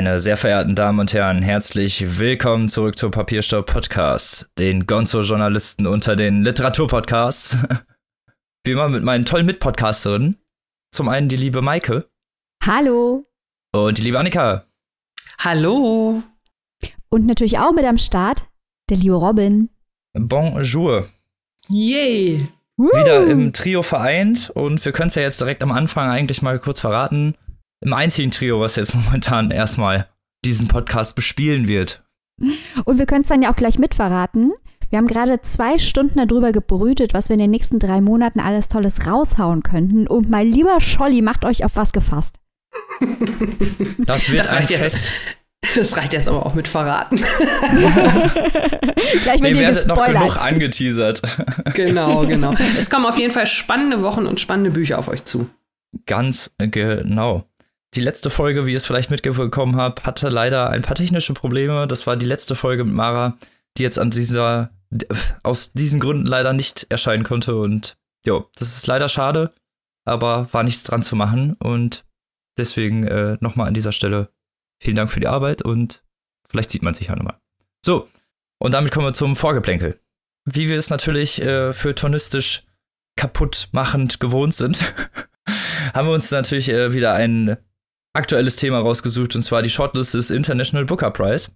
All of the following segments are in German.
Meine sehr verehrten Damen und Herren, herzlich willkommen zurück zum Papierstopp Podcast, den Gonzo-Journalisten unter den Literaturpodcasts. Wie immer mit meinen tollen Mitpodcasterinnen. Zum einen die liebe Maike. Hallo. Und die liebe Annika. Hallo. Und natürlich auch mit am Start der liebe Robin. Bonjour. Yay. Wieder im Trio vereint und wir können es ja jetzt direkt am Anfang eigentlich mal kurz verraten im einzigen Trio, was jetzt momentan erstmal diesen Podcast bespielen wird. Und wir können es dann ja auch gleich mitverraten. Wir haben gerade zwei Stunden darüber gebrütet, was wir in den nächsten drei Monaten alles Tolles raushauen könnten. Und mein lieber Scholli, macht euch auf was gefasst. Das wird das ein jetzt, Fest. Das reicht jetzt aber auch mit verraten. gleich wird Ihr werdet noch genug angeteasert. genau, genau. Es kommen auf jeden Fall spannende Wochen und spannende Bücher auf euch zu. Ganz genau. Die letzte Folge, wie ihr es vielleicht mitbekommen habt, hatte leider ein paar technische Probleme. Das war die letzte Folge mit Mara, die jetzt an dieser, aus diesen Gründen leider nicht erscheinen konnte. Und ja, das ist leider schade, aber war nichts dran zu machen. Und deswegen äh, nochmal an dieser Stelle vielen Dank für die Arbeit und vielleicht sieht man sich ja nochmal. So, und damit kommen wir zum Vorgeplänkel. Wie wir es natürlich äh, für tonistisch kaputtmachend gewohnt sind, haben wir uns natürlich äh, wieder ein aktuelles Thema rausgesucht, und zwar die Shortlist des International Booker Prize,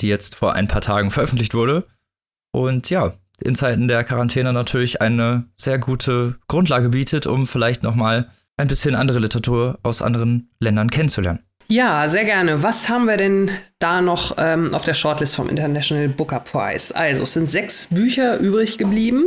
die jetzt vor ein paar Tagen veröffentlicht wurde. Und ja, in Zeiten der Quarantäne natürlich eine sehr gute Grundlage bietet, um vielleicht noch mal ein bisschen andere Literatur aus anderen Ländern kennenzulernen. Ja, sehr gerne. Was haben wir denn da noch ähm, auf der Shortlist vom International Booker Prize? Also, es sind sechs Bücher übrig geblieben.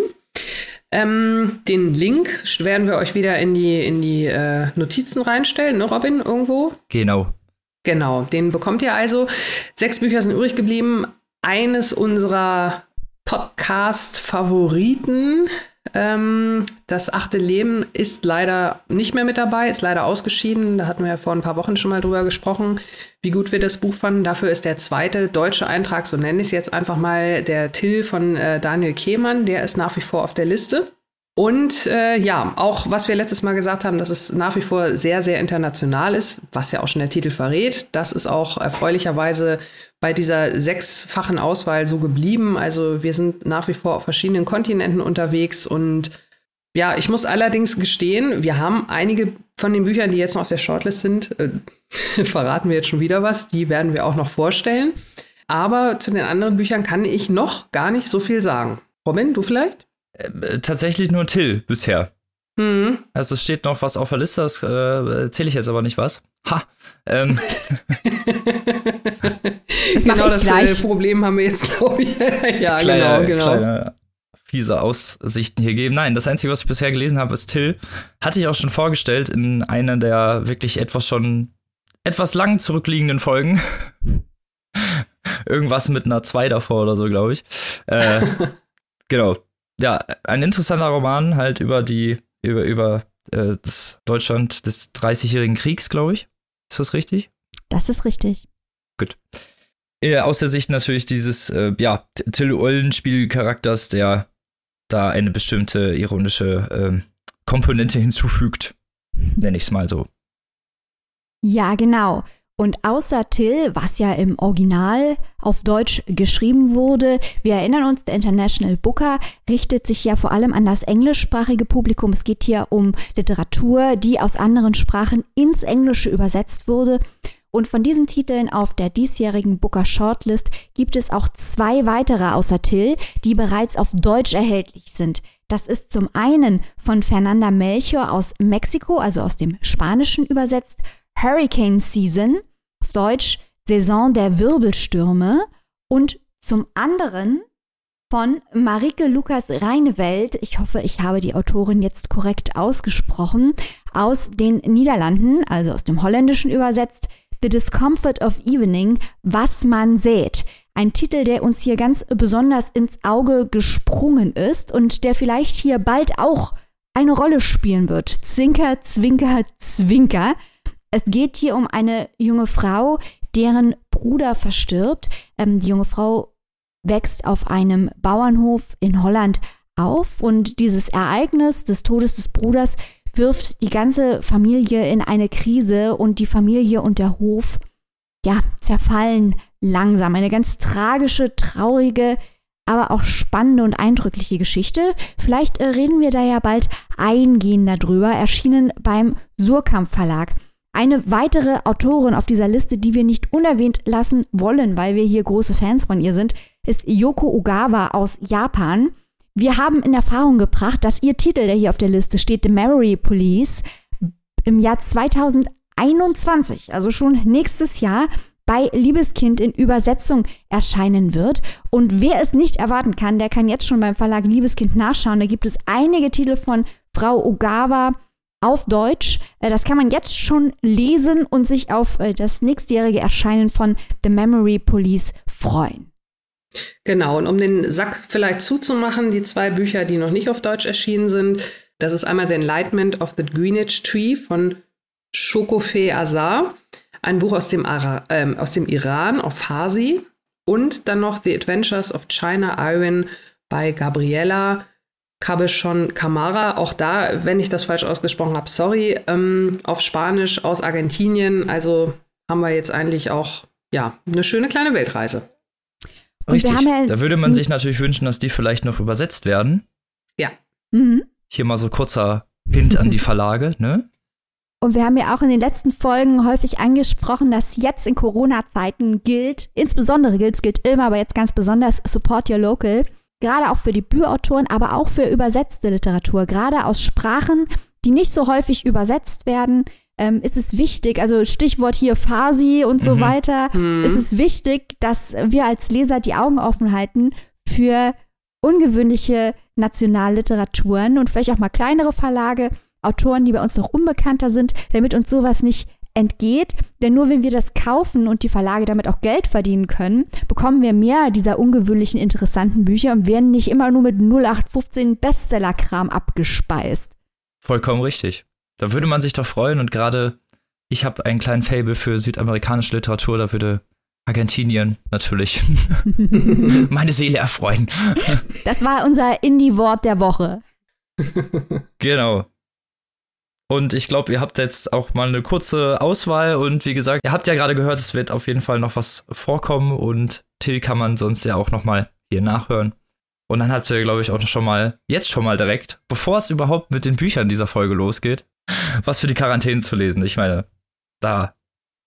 Ähm, den Link werden wir euch wieder in die, in die äh, Notizen reinstellen, ne, Robin, irgendwo? Genau. Genau, den bekommt ihr also. Sechs Bücher sind übrig geblieben. Eines unserer Podcast-Favoriten, ähm, das achte Leben, ist leider nicht mehr mit dabei, ist leider ausgeschieden. Da hatten wir ja vor ein paar Wochen schon mal drüber gesprochen, wie gut wir das Buch fanden. Dafür ist der zweite deutsche Eintrag, so nenne ich es jetzt einfach mal, der Till von äh, Daniel Kehmann. Der ist nach wie vor auf der Liste. Und äh, ja, auch was wir letztes Mal gesagt haben, dass es nach wie vor sehr, sehr international ist, was ja auch schon der Titel verrät. Das ist auch erfreulicherweise bei dieser sechsfachen Auswahl so geblieben. Also wir sind nach wie vor auf verschiedenen Kontinenten unterwegs und ja, ich muss allerdings gestehen, wir haben einige von den Büchern, die jetzt noch auf der Shortlist sind, äh, verraten wir jetzt schon wieder was, die werden wir auch noch vorstellen. Aber zu den anderen Büchern kann ich noch gar nicht so viel sagen. Robin, du vielleicht? Äh, tatsächlich nur Till bisher. Mhm. Also es steht noch was auf der Liste, das äh, erzähle ich jetzt aber nicht was. Ha! Ähm, Das genau ich das gleich. Äh, Problem haben wir jetzt, glaube ich. ja, kleine, genau, genau. kleine fiese Aussichten hier geben. Nein, das Einzige, was ich bisher gelesen habe, ist Till. Hatte ich auch schon vorgestellt in einer der wirklich etwas schon etwas lang zurückliegenden Folgen. Irgendwas mit einer 2 davor oder so, glaube ich. Äh, genau. Ja, ein interessanter Roman halt über die, über, über äh, das Deutschland des 30-jährigen Kriegs, glaube ich. Ist das richtig? Das ist richtig. Äh, aus der Sicht natürlich dieses, äh, ja, Till Eulenspiel-Charakters, der da eine bestimmte ironische ähm, Komponente hinzufügt. Nenne ich es mal so. Ja, genau. Und außer Till, was ja im Original auf Deutsch geschrieben wurde, wir erinnern uns, der International Booker richtet sich ja vor allem an das englischsprachige Publikum. Es geht hier um Literatur, die aus anderen Sprachen ins Englische übersetzt wurde. Und von diesen Titeln auf der diesjährigen Booker Shortlist gibt es auch zwei weitere außer Till, die bereits auf Deutsch erhältlich sind. Das ist zum einen von Fernanda Melchior aus Mexiko, also aus dem Spanischen übersetzt, Hurricane Season, Deutsch Saison der Wirbelstürme und zum anderen von Marike Lukas Reinewelt, ich hoffe, ich habe die Autorin jetzt korrekt ausgesprochen, aus den Niederlanden, also aus dem Holländischen übersetzt, The Discomfort of Evening, was man sät. Ein Titel, der uns hier ganz besonders ins Auge gesprungen ist und der vielleicht hier bald auch eine Rolle spielen wird. Zwinker, Zwinker, Zwinker. Es geht hier um eine junge Frau, deren Bruder verstirbt. Ähm, die junge Frau wächst auf einem Bauernhof in Holland auf und dieses Ereignis des Todes des Bruders wirft die ganze Familie in eine Krise und die Familie und der Hof ja, zerfallen langsam. Eine ganz tragische, traurige, aber auch spannende und eindrückliche Geschichte. Vielleicht äh, reden wir da ja bald eingehender drüber. Erschienen beim Surkamp Verlag. Eine weitere Autorin auf dieser Liste, die wir nicht unerwähnt lassen wollen, weil wir hier große Fans von ihr sind, ist Yoko Ogawa aus Japan. Wir haben in Erfahrung gebracht, dass ihr Titel, der hier auf der Liste steht, The Memory Police, im Jahr 2021, also schon nächstes Jahr, bei Liebeskind in Übersetzung erscheinen wird. Und wer es nicht erwarten kann, der kann jetzt schon beim Verlag Liebeskind nachschauen. Da gibt es einige Titel von Frau Ogawa auf Deutsch. Äh, das kann man jetzt schon lesen und sich auf äh, das nächstjährige Erscheinen von The Memory Police freuen. Genau, und um den Sack vielleicht zuzumachen, die zwei Bücher, die noch nicht auf Deutsch erschienen sind, das ist einmal The Enlightenment of the Greenwich Tree von Shokofe Azar ein Buch aus dem, Ara ähm, aus dem Iran auf Farsi und dann noch The Adventures of China Iron bei Gabriela Cabechon Camara. Auch da, wenn ich das falsch ausgesprochen habe, sorry, ähm, auf Spanisch aus Argentinien. Also haben wir jetzt eigentlich auch ja, eine schöne kleine Weltreise. Richtig. Ja da würde man sich natürlich wünschen, dass die vielleicht noch übersetzt werden. Ja. Mhm. Hier mal so kurzer Hint an die Verlage, ne? Und wir haben ja auch in den letzten Folgen häufig angesprochen, dass jetzt in Corona-Zeiten gilt, insbesondere gilt, es gilt immer, aber jetzt ganz besonders Support Your Local. Gerade auch für Debütautoren, aber auch für übersetzte Literatur. Gerade aus Sprachen, die nicht so häufig übersetzt werden, ähm, ist es wichtig, also Stichwort hier Farsi und so mhm. weiter, mhm. ist es wichtig, dass wir als Leser die Augen offen halten für ungewöhnliche Nationalliteraturen und vielleicht auch mal kleinere Verlage, Autoren, die bei uns noch unbekannter sind, damit uns sowas nicht entgeht. Denn nur wenn wir das kaufen und die Verlage damit auch Geld verdienen können, bekommen wir mehr dieser ungewöhnlichen, interessanten Bücher und werden nicht immer nur mit 0815 Bestsellerkram abgespeist. Vollkommen richtig. Da würde man sich doch freuen und gerade ich habe einen kleinen Fable für südamerikanische Literatur, da würde Argentinien natürlich meine Seele erfreuen. Das war unser Indie-Wort der Woche. Genau. Und ich glaube, ihr habt jetzt auch mal eine kurze Auswahl. Und wie gesagt, ihr habt ja gerade gehört, es wird auf jeden Fall noch was vorkommen. Und Till kann man sonst ja auch noch mal hier nachhören. Und dann habt ihr, glaube ich, auch schon mal, jetzt schon mal direkt, bevor es überhaupt mit den Büchern dieser Folge losgeht, was für die Quarantäne zu lesen. Ich meine, da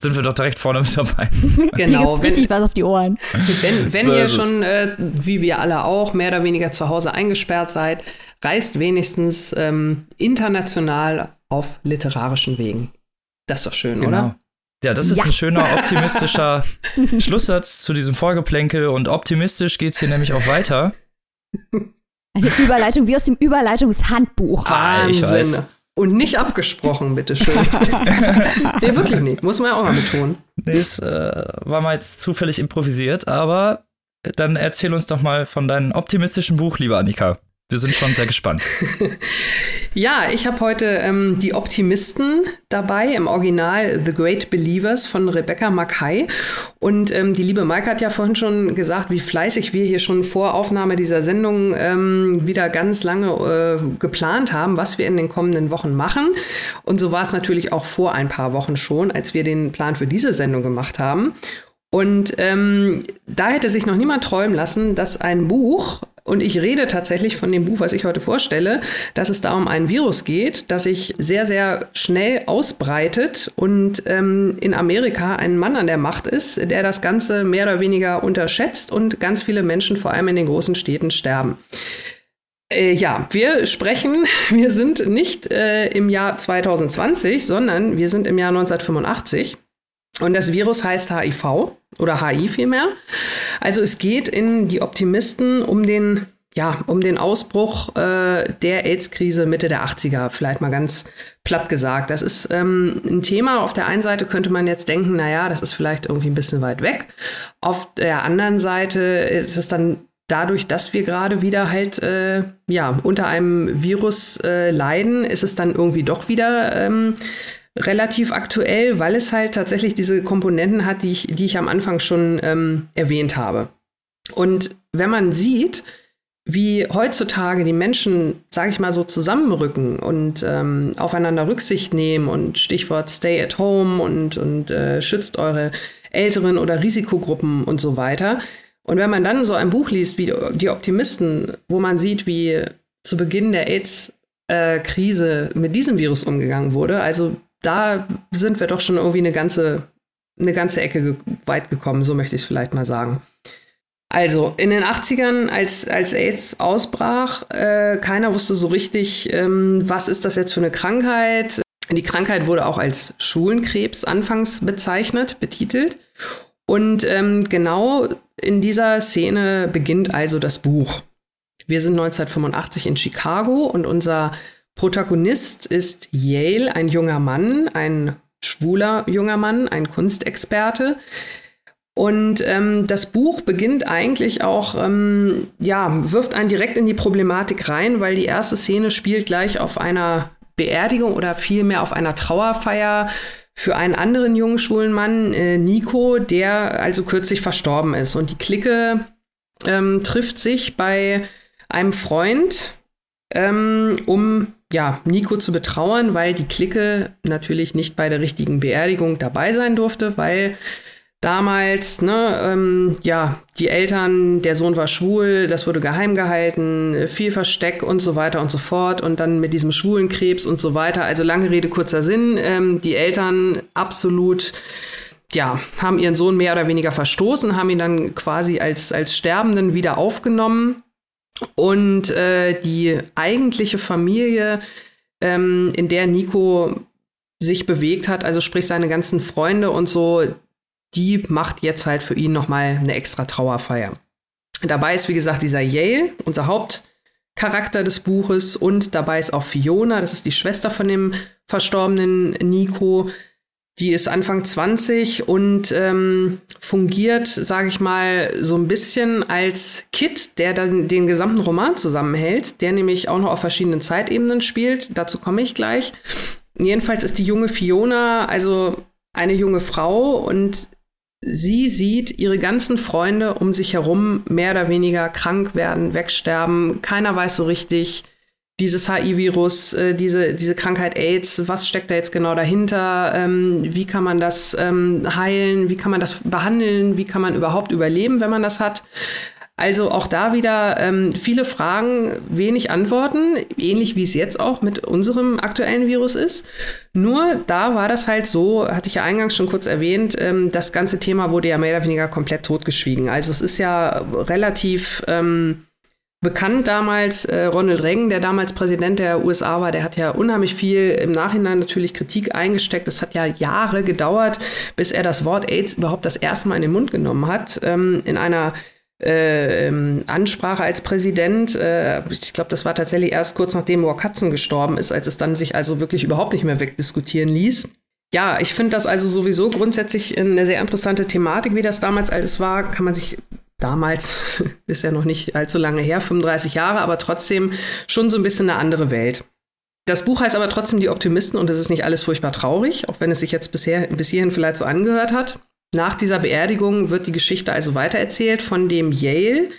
sind wir doch direkt vorne mit dabei. Genau. Mir richtig was auf die Ohren. Wenn, wenn so ihr schon, äh, wie wir alle auch, mehr oder weniger zu Hause eingesperrt seid, reist wenigstens ähm, international auf literarischen Wegen. Das ist doch schön, genau. oder? Ja, das ist ja. ein schöner, optimistischer Schlusssatz zu diesem Vorgeplänkel. Und optimistisch geht es hier nämlich auch weiter. Eine Überleitung wie aus dem Überleitungshandbuch. Ah, ich weiß. Und nicht abgesprochen, bitteschön. nee, wirklich nicht. Muss man ja auch mal betonen. Nee, es äh, war mal jetzt zufällig improvisiert, aber dann erzähl uns doch mal von deinem optimistischen Buch, liebe Annika. Wir sind schon sehr gespannt. ja, ich habe heute ähm, die Optimisten dabei, im Original The Great Believers von Rebecca Mackay. Und ähm, die liebe Maike hat ja vorhin schon gesagt, wie fleißig wir hier schon vor Aufnahme dieser Sendung ähm, wieder ganz lange äh, geplant haben, was wir in den kommenden Wochen machen. Und so war es natürlich auch vor ein paar Wochen schon, als wir den Plan für diese Sendung gemacht haben. Und ähm, da hätte sich noch niemand träumen lassen, dass ein Buch und ich rede tatsächlich von dem Buch, was ich heute vorstelle, dass es da um ein Virus geht, das sich sehr, sehr schnell ausbreitet und ähm, in Amerika ein Mann an der Macht ist, der das Ganze mehr oder weniger unterschätzt und ganz viele Menschen, vor allem in den großen Städten, sterben. Äh, ja, wir sprechen, wir sind nicht äh, im Jahr 2020, sondern wir sind im Jahr 1985. Und das Virus heißt HIV oder HI vielmehr. Also es geht in die Optimisten um den, ja, um den Ausbruch äh, der AIDS-Krise Mitte der 80er, vielleicht mal ganz platt gesagt. Das ist ähm, ein Thema. Auf der einen Seite könnte man jetzt denken, naja, das ist vielleicht irgendwie ein bisschen weit weg. Auf der anderen Seite ist es dann dadurch, dass wir gerade wieder halt äh, ja unter einem Virus äh, leiden, ist es dann irgendwie doch wieder ähm, relativ aktuell, weil es halt tatsächlich diese Komponenten hat, die ich, die ich am Anfang schon ähm, erwähnt habe. Und wenn man sieht, wie heutzutage die Menschen, sage ich mal so, zusammenrücken und ähm, aufeinander Rücksicht nehmen und Stichwort Stay at Home und, und äh, schützt eure älteren oder Risikogruppen und so weiter. Und wenn man dann so ein Buch liest wie Die Optimisten, wo man sieht, wie zu Beginn der AIDS-Krise mit diesem Virus umgegangen wurde, also da sind wir doch schon irgendwie eine ganze, eine ganze Ecke ge weit gekommen, so möchte ich es vielleicht mal sagen. Also in den 80ern, als, als AIDS ausbrach, äh, keiner wusste so richtig, ähm, was ist das jetzt für eine Krankheit. Die Krankheit wurde auch als Schulenkrebs anfangs bezeichnet, betitelt. Und ähm, genau in dieser Szene beginnt also das Buch. Wir sind 1985 in Chicago und unser Protagonist ist Yale, ein junger Mann, ein schwuler junger Mann, ein Kunstexperte. Und ähm, das Buch beginnt eigentlich auch, ähm, ja, wirft einen direkt in die Problematik rein, weil die erste Szene spielt gleich auf einer Beerdigung oder vielmehr auf einer Trauerfeier für einen anderen jungen schwulen Mann, äh, Nico, der also kürzlich verstorben ist. Und die Clique ähm, trifft sich bei einem Freund, ähm, um ja, Nico zu betrauern, weil die Clique natürlich nicht bei der richtigen Beerdigung dabei sein durfte, weil damals, ne, ähm, ja, die Eltern, der Sohn war schwul, das wurde geheim gehalten, viel Versteck und so weiter und so fort und dann mit diesem schwulen Krebs und so weiter. Also lange Rede, kurzer Sinn, ähm, die Eltern absolut ja, haben ihren Sohn mehr oder weniger verstoßen, haben ihn dann quasi als, als Sterbenden wieder aufgenommen. Und äh, die eigentliche Familie, ähm, in der Nico sich bewegt hat, also sprich seine ganzen Freunde und so, die macht jetzt halt für ihn nochmal eine extra Trauerfeier. Dabei ist, wie gesagt, dieser Yale, unser Hauptcharakter des Buches, und dabei ist auch Fiona, das ist die Schwester von dem verstorbenen Nico. Die ist Anfang 20 und ähm, fungiert, sage ich mal, so ein bisschen als Kit, der dann den gesamten Roman zusammenhält, der nämlich auch noch auf verschiedenen Zeitebenen spielt. Dazu komme ich gleich. Jedenfalls ist die junge Fiona also eine junge Frau und sie sieht ihre ganzen Freunde um sich herum mehr oder weniger krank werden, wegsterben. Keiner weiß so richtig, dieses HIV-Virus, äh, diese, diese Krankheit AIDS, was steckt da jetzt genau dahinter? Ähm, wie kann man das ähm, heilen? Wie kann man das behandeln? Wie kann man überhaupt überleben, wenn man das hat? Also auch da wieder ähm, viele Fragen, wenig Antworten, ähnlich wie es jetzt auch mit unserem aktuellen Virus ist. Nur da war das halt so, hatte ich ja eingangs schon kurz erwähnt, ähm, das ganze Thema wurde ja mehr oder weniger komplett totgeschwiegen. Also es ist ja relativ ähm, bekannt damals, äh, Ronald Reagan, der damals Präsident der USA war, der hat ja unheimlich viel im Nachhinein natürlich Kritik eingesteckt. Es hat ja Jahre gedauert, bis er das Wort AIDS überhaupt das erste Mal in den Mund genommen hat. Ähm, in einer äh, ähm, Ansprache als Präsident. Äh, ich glaube, das war tatsächlich erst kurz nachdem Rock Hudson gestorben ist, als es dann sich also wirklich überhaupt nicht mehr wegdiskutieren ließ. Ja, ich finde das also sowieso grundsätzlich eine sehr interessante Thematik, wie das damals alles war. Kann man sich damals, ist ja noch nicht allzu lange her, 35 Jahre, aber trotzdem schon so ein bisschen eine andere Welt. Das Buch heißt aber trotzdem Die Optimisten und es ist nicht alles furchtbar traurig, auch wenn es sich jetzt bisher, bis hierhin vielleicht so angehört hat. Nach dieser Beerdigung wird die Geschichte also weitererzählt von dem Yale,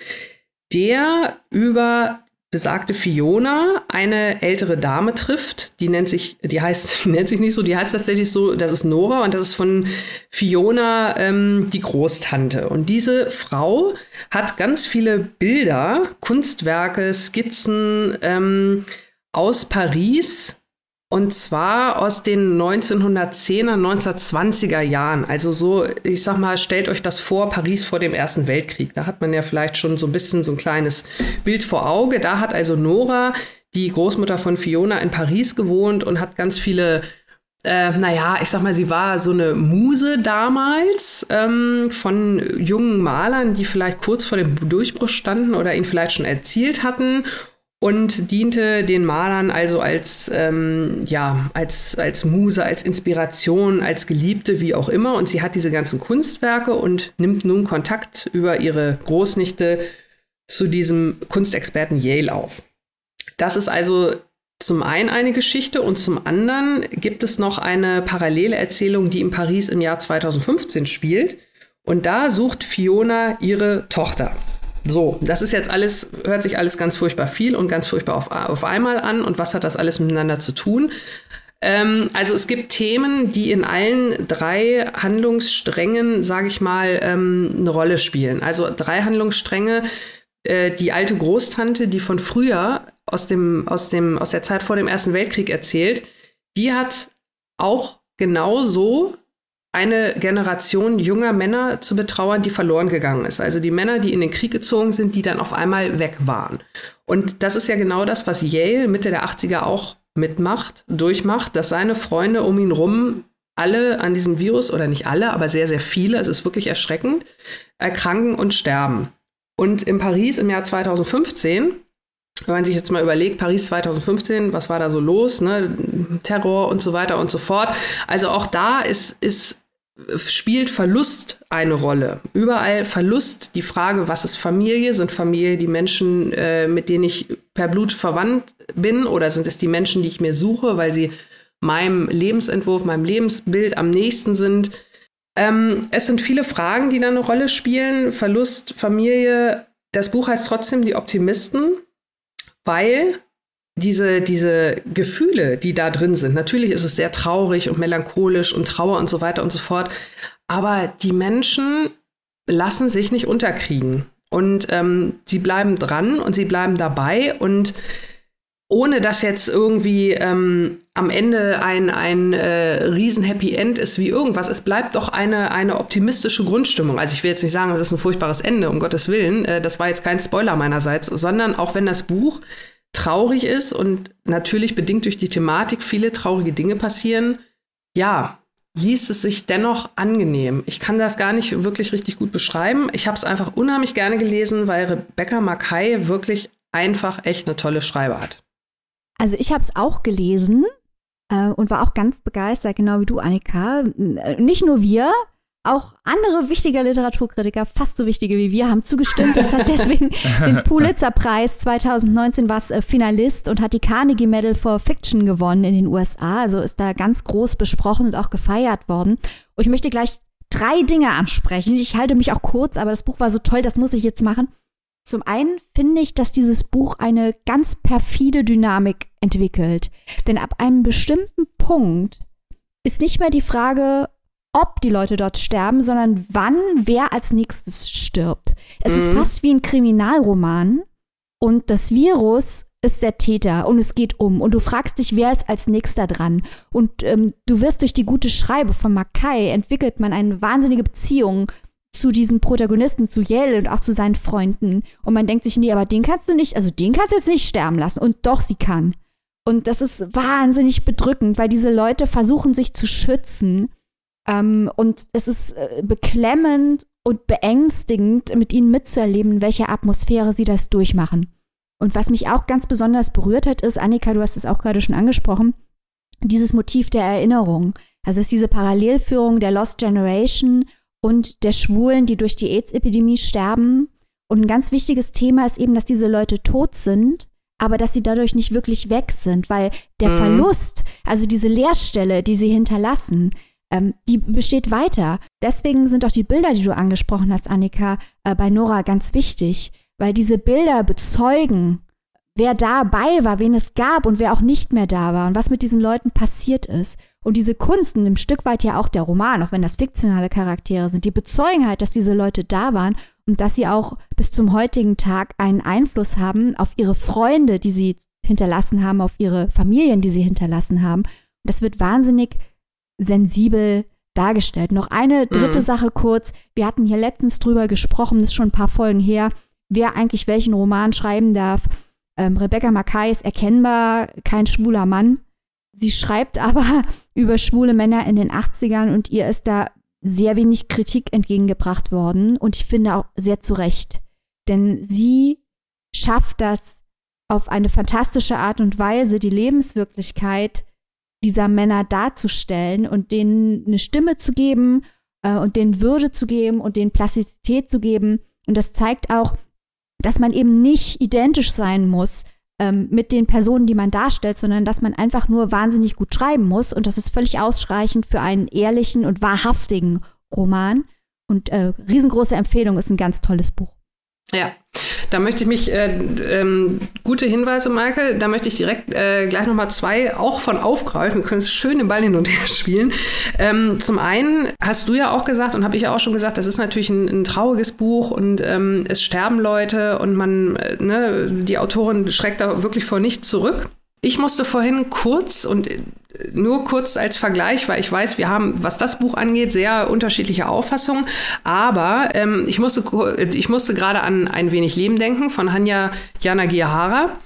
der über besagte Fiona eine ältere Dame trifft. Die nennt sich, die heißt, die nennt sich nicht so, die heißt tatsächlich so, das ist Nora und das ist von Fiona ähm, die Großtante. Und diese Frau hat ganz viele Bilder, Kunstwerke, Skizzen ähm, aus Paris und zwar aus den 1910er, 1920er Jahren. Also so, ich sag mal, stellt euch das vor, Paris vor dem Ersten Weltkrieg. Da hat man ja vielleicht schon so ein bisschen so ein kleines Bild vor Auge. Da hat also Nora, die Großmutter von Fiona, in Paris gewohnt und hat ganz viele äh, naja, ich sag mal, sie war so eine Muse damals ähm, von jungen Malern, die vielleicht kurz vor dem Durchbruch standen oder ihn vielleicht schon erzielt hatten und diente den Malern also als, ähm, ja, als, als Muse, als Inspiration, als Geliebte, wie auch immer. Und sie hat diese ganzen Kunstwerke und nimmt nun Kontakt über ihre Großnichte zu diesem Kunstexperten Yale auf. Das ist also zum einen eine Geschichte und zum anderen gibt es noch eine parallele Erzählung, die in Paris im Jahr 2015 spielt. Und da sucht Fiona ihre Tochter. So, das ist jetzt alles, hört sich alles ganz furchtbar viel und ganz furchtbar auf, auf einmal an. Und was hat das alles miteinander zu tun? Ähm, also es gibt Themen, die in allen drei Handlungssträngen, sage ich mal, ähm, eine Rolle spielen. Also drei Handlungsstränge. Äh, die alte Großtante, die von früher aus, dem, aus, dem, aus der Zeit vor dem Ersten Weltkrieg erzählt, die hat auch genauso eine Generation junger Männer zu betrauern, die verloren gegangen ist. Also die Männer, die in den Krieg gezogen sind, die dann auf einmal weg waren. Und das ist ja genau das, was Yale Mitte der 80er auch mitmacht, durchmacht, dass seine Freunde um ihn rum alle an diesem Virus, oder nicht alle, aber sehr, sehr viele, es ist wirklich erschreckend, erkranken und sterben. Und in Paris im Jahr 2015 wenn man sich jetzt mal überlegt, Paris 2015, was war da so los, ne? Terror und so weiter und so fort. Also auch da ist, ist, spielt Verlust eine Rolle. Überall Verlust, die Frage, was ist Familie? Sind Familie die Menschen, äh, mit denen ich per Blut verwandt bin? Oder sind es die Menschen, die ich mir suche, weil sie meinem Lebensentwurf, meinem Lebensbild am nächsten sind? Ähm, es sind viele Fragen, die da eine Rolle spielen. Verlust, Familie. Das Buch heißt trotzdem Die Optimisten weil diese, diese Gefühle, die da drin sind, natürlich ist es sehr traurig und melancholisch und Trauer und so weiter und so fort, aber die Menschen lassen sich nicht unterkriegen. Und ähm, sie bleiben dran und sie bleiben dabei und ohne dass jetzt irgendwie ähm, am Ende ein, ein äh, riesen Happy End ist wie irgendwas. Es bleibt doch eine, eine optimistische Grundstimmung. Also ich will jetzt nicht sagen, es ist ein furchtbares Ende, um Gottes Willen. Äh, das war jetzt kein Spoiler meinerseits, sondern auch wenn das Buch traurig ist und natürlich bedingt durch die Thematik viele traurige Dinge passieren, ja, liest es sich dennoch angenehm. Ich kann das gar nicht wirklich richtig gut beschreiben. Ich habe es einfach unheimlich gerne gelesen, weil Rebecca Mackay wirklich einfach echt eine tolle Schreiber hat. Also ich habe es auch gelesen äh, und war auch ganz begeistert, genau wie du, Annika. Nicht nur wir, auch andere wichtige Literaturkritiker, fast so wichtige wie wir, haben zugestimmt. Das hat deswegen den Pulitzer-Preis 2019 war es äh, Finalist und hat die Carnegie Medal for Fiction gewonnen in den USA. Also ist da ganz groß besprochen und auch gefeiert worden. Und ich möchte gleich drei Dinge ansprechen. Ich halte mich auch kurz, aber das Buch war so toll, das muss ich jetzt machen. Zum einen finde ich, dass dieses Buch eine ganz perfide Dynamik entwickelt. Denn ab einem bestimmten Punkt ist nicht mehr die Frage, ob die Leute dort sterben, sondern wann wer als nächstes stirbt. Es mhm. ist fast wie ein Kriminalroman und das Virus ist der Täter und es geht um und du fragst dich, wer ist als nächster dran und ähm, du wirst durch die gute Schreibe von Mackay entwickelt man eine wahnsinnige Beziehung zu diesen Protagonisten, zu Yale und auch zu seinen Freunden und man denkt sich, nee, aber den kannst du nicht, also den kannst du jetzt nicht sterben lassen und doch sie kann. Und das ist wahnsinnig bedrückend, weil diese Leute versuchen sich zu schützen ähm, und es ist äh, beklemmend und beängstigend, mit ihnen mitzuerleben, in welcher Atmosphäre sie das durchmachen. Und was mich auch ganz besonders berührt hat, ist, Annika, du hast es auch gerade schon angesprochen, dieses Motiv der Erinnerung. Also es ist diese Parallelführung der Lost Generation und der Schwulen, die durch die AIDS-Epidemie sterben. Und ein ganz wichtiges Thema ist eben, dass diese Leute tot sind, aber dass sie dadurch nicht wirklich weg sind, weil der mhm. Verlust, also diese Leerstelle, die sie hinterlassen, ähm, die besteht weiter. Deswegen sind auch die Bilder, die du angesprochen hast, Annika, äh, bei Nora ganz wichtig, weil diese Bilder bezeugen, wer dabei war, wen es gab und wer auch nicht mehr da war und was mit diesen Leuten passiert ist. Und diese Kunst und im Stück weit ja auch der Roman, auch wenn das fiktionale Charaktere sind, die bezeugen halt, dass diese Leute da waren und dass sie auch bis zum heutigen Tag einen Einfluss haben auf ihre Freunde, die sie hinterlassen haben, auf ihre Familien, die sie hinterlassen haben. Und das wird wahnsinnig sensibel dargestellt. Noch eine dritte mhm. Sache kurz. Wir hatten hier letztens drüber gesprochen, das ist schon ein paar Folgen her, wer eigentlich welchen Roman schreiben darf. Ähm, Rebecca Mackay ist erkennbar kein schwuler Mann. Sie schreibt aber über schwule Männer in den 80ern und ihr ist da sehr wenig Kritik entgegengebracht worden und ich finde auch sehr zu Recht. Denn sie schafft das auf eine fantastische Art und Weise, die Lebenswirklichkeit dieser Männer darzustellen und denen eine Stimme zu geben äh, und denen Würde zu geben und denen Plastizität zu geben. Und das zeigt auch, dass man eben nicht identisch sein muss ähm, mit den Personen, die man darstellt, sondern dass man einfach nur wahnsinnig gut schreiben muss. Und das ist völlig ausreichend für einen ehrlichen und wahrhaftigen Roman. Und äh, riesengroße Empfehlung ist ein ganz tolles Buch. Ja, da möchte ich mich, äh, ähm, gute Hinweise, Michael, da möchte ich direkt äh, gleich nochmal zwei auch von aufgreifen. Wir können schön den Ball hin und her spielen. Ähm, zum einen hast du ja auch gesagt und habe ich ja auch schon gesagt, das ist natürlich ein, ein trauriges Buch und ähm, es sterben Leute und man, äh, ne, die Autorin schreckt da wirklich vor nichts zurück. Ich musste vorhin kurz und äh, nur kurz als Vergleich, weil ich weiß, wir haben, was das Buch angeht, sehr unterschiedliche Auffassungen. Aber ähm, ich musste, ich musste gerade an Ein wenig Leben denken von Hanya Yanagihara.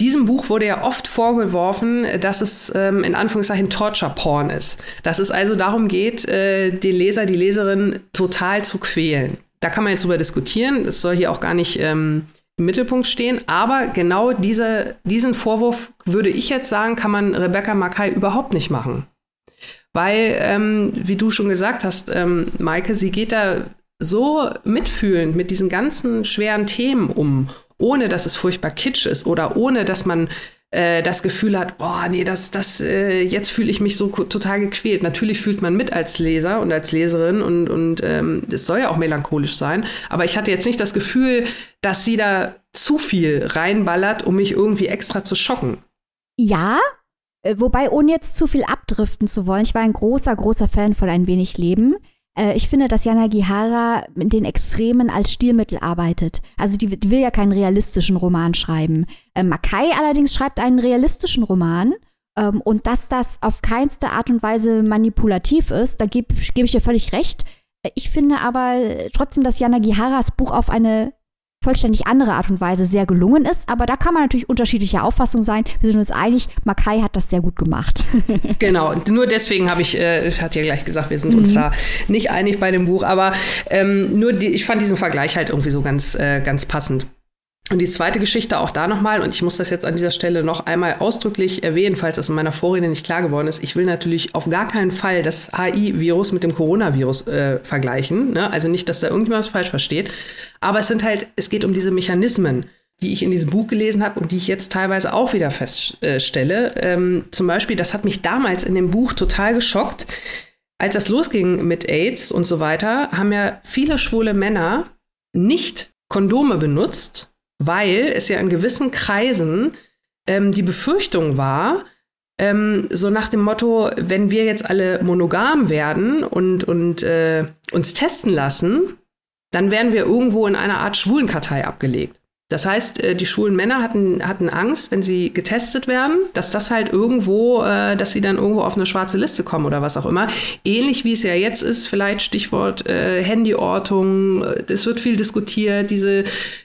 Diesem Buch wurde ja oft vorgeworfen, dass es ähm, in Anführungszeichen Torture-Porn ist. Dass es also darum geht, äh, den Leser, die Leserin total zu quälen. Da kann man jetzt drüber diskutieren. Das soll hier auch gar nicht ähm, im Mittelpunkt stehen. Aber genau diese, diesen Vorwurf, würde ich jetzt sagen, kann man Rebecca Mackay überhaupt nicht machen. Weil, ähm, wie du schon gesagt hast, ähm, Maike, sie geht da so mitfühlend mit diesen ganzen schweren Themen um, ohne dass es furchtbar kitsch ist oder ohne dass man äh, das Gefühl hat, boah, nee, das, das, äh, jetzt fühle ich mich so total gequält. Natürlich fühlt man mit als Leser und als Leserin und, und ähm, es soll ja auch melancholisch sein. Aber ich hatte jetzt nicht das Gefühl, dass sie da zu viel reinballert, um mich irgendwie extra zu schocken. Ja, äh, wobei ohne jetzt zu viel abdriften zu wollen, ich war ein großer, großer Fan von Ein wenig Leben. Äh, ich finde, dass Jana Gihara mit den Extremen als Stilmittel arbeitet. Also die, will ja keinen realistischen Roman schreiben. Äh, Makai allerdings schreibt einen realistischen Roman. Ähm, und dass das auf keinste Art und Weise manipulativ ist, da gebe geb ich dir völlig recht. Äh, ich finde aber trotzdem, dass Jana Giharas Buch auf eine vollständig andere Art und Weise sehr gelungen ist. Aber da kann man natürlich unterschiedlicher Auffassung sein. Wir sind uns einig, Makai hat das sehr gut gemacht. genau, nur deswegen habe ich, äh, ich hatte ja gleich gesagt, wir sind mhm. uns da nicht einig bei dem Buch. Aber ähm, nur die, ich fand diesen Vergleich halt irgendwie so ganz, äh, ganz passend. Und die zweite Geschichte auch da nochmal, und ich muss das jetzt an dieser Stelle noch einmal ausdrücklich erwähnen, falls das in meiner Vorrede nicht klar geworden ist. Ich will natürlich auf gar keinen Fall das AI-Virus mit dem Coronavirus äh, vergleichen. Ne? Also nicht, dass da irgendjemand was falsch versteht. Aber es sind halt, es geht um diese Mechanismen, die ich in diesem Buch gelesen habe und die ich jetzt teilweise auch wieder feststelle. Ähm, zum Beispiel, das hat mich damals in dem Buch total geschockt. Als das losging mit AIDS und so weiter, haben ja viele schwule Männer nicht Kondome benutzt, weil es ja in gewissen Kreisen ähm, die Befürchtung war, ähm, so nach dem Motto, wenn wir jetzt alle monogam werden und, und äh, uns testen lassen, dann werden wir irgendwo in einer Art Schwulenkartei abgelegt. Das heißt, äh, die schwulen Männer hatten, hatten Angst, wenn sie getestet werden, dass das halt irgendwo, äh, dass sie dann irgendwo auf eine schwarze Liste kommen oder was auch immer. Ähnlich wie es ja jetzt ist, vielleicht Stichwort äh, Handyortung. Es wird viel diskutiert, diese,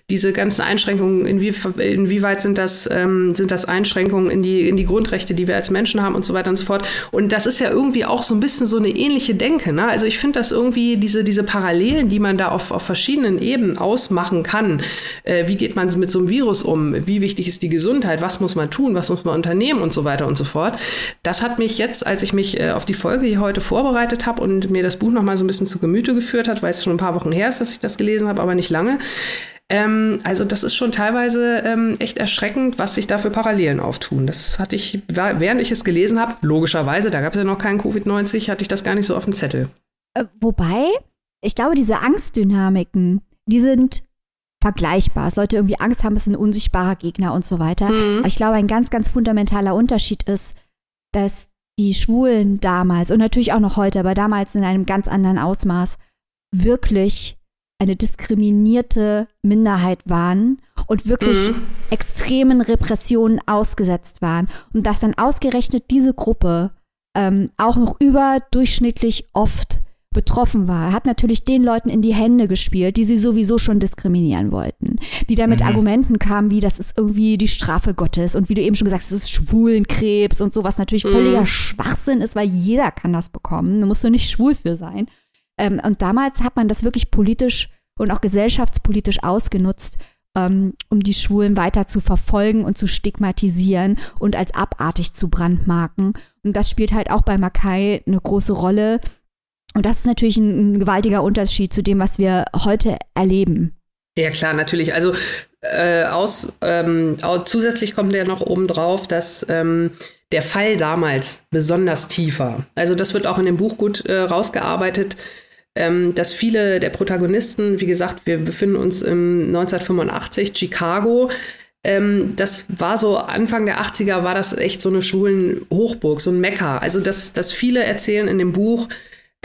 diese ganzen Einschränkungen, inwie, inwieweit sind das, ähm, sind das Einschränkungen in die, in die Grundrechte, die wir als Menschen haben und so weiter und so fort. Und das ist ja irgendwie auch so ein bisschen so eine ähnliche Denke. Ne? Also ich finde das irgendwie, diese, diese Parallelen, die man da auf, auf verschiedenen Ebenen ausmachen kann. Wie geht man mit so einem Virus um? Wie wichtig ist die Gesundheit? Was muss man tun? Was muss man unternehmen? Und so weiter und so fort. Das hat mich jetzt, als ich mich äh, auf die Folge hier heute vorbereitet habe und mir das Buch noch mal so ein bisschen zu Gemüte geführt hat, weil es schon ein paar Wochen her ist, dass ich das gelesen habe, aber nicht lange. Ähm, also das ist schon teilweise ähm, echt erschreckend, was sich da für Parallelen auftun. Das hatte ich, während ich es gelesen habe, logischerweise, da gab es ja noch keinen Covid-19, hatte ich das gar nicht so auf dem Zettel. Äh, wobei, ich glaube, diese Angstdynamiken, die sind vergleichbar. Dass Leute irgendwie Angst haben, es ist ein unsichtbarer Gegner und so weiter. Mhm. Aber ich glaube, ein ganz, ganz fundamentaler Unterschied ist, dass die Schwulen damals und natürlich auch noch heute, aber damals in einem ganz anderen Ausmaß wirklich eine diskriminierte Minderheit waren und wirklich mhm. extremen Repressionen ausgesetzt waren. Und dass dann ausgerechnet diese Gruppe ähm, auch noch überdurchschnittlich oft betroffen war, hat natürlich den Leuten in die Hände gespielt, die sie sowieso schon diskriminieren wollten. Die da mit mhm. Argumenten kamen, wie das ist irgendwie die Strafe Gottes und wie du eben schon gesagt hast, das ist Schwulenkrebs und so, was natürlich mhm. völliger Schwachsinn ist, weil jeder kann das bekommen. Da musst du nicht schwul für sein. Ähm, und damals hat man das wirklich politisch und auch gesellschaftspolitisch ausgenutzt, ähm, um die Schwulen weiter zu verfolgen und zu stigmatisieren und als abartig zu brandmarken. Und das spielt halt auch bei Makai eine große Rolle, und das ist natürlich ein, ein gewaltiger Unterschied zu dem, was wir heute erleben. Ja, klar, natürlich. Also äh, aus, ähm, zusätzlich kommt ja noch oben drauf, dass ähm, der Fall damals besonders tief war. Also das wird auch in dem Buch gut äh, rausgearbeitet. ähm, dass viele der Protagonisten, wie gesagt, wir befinden uns im 1985, Chicago, ähm, das war so Anfang der 80er, war das echt so eine schwulen Hochburg, so ein Mekka. Also, dass, dass viele erzählen in dem Buch,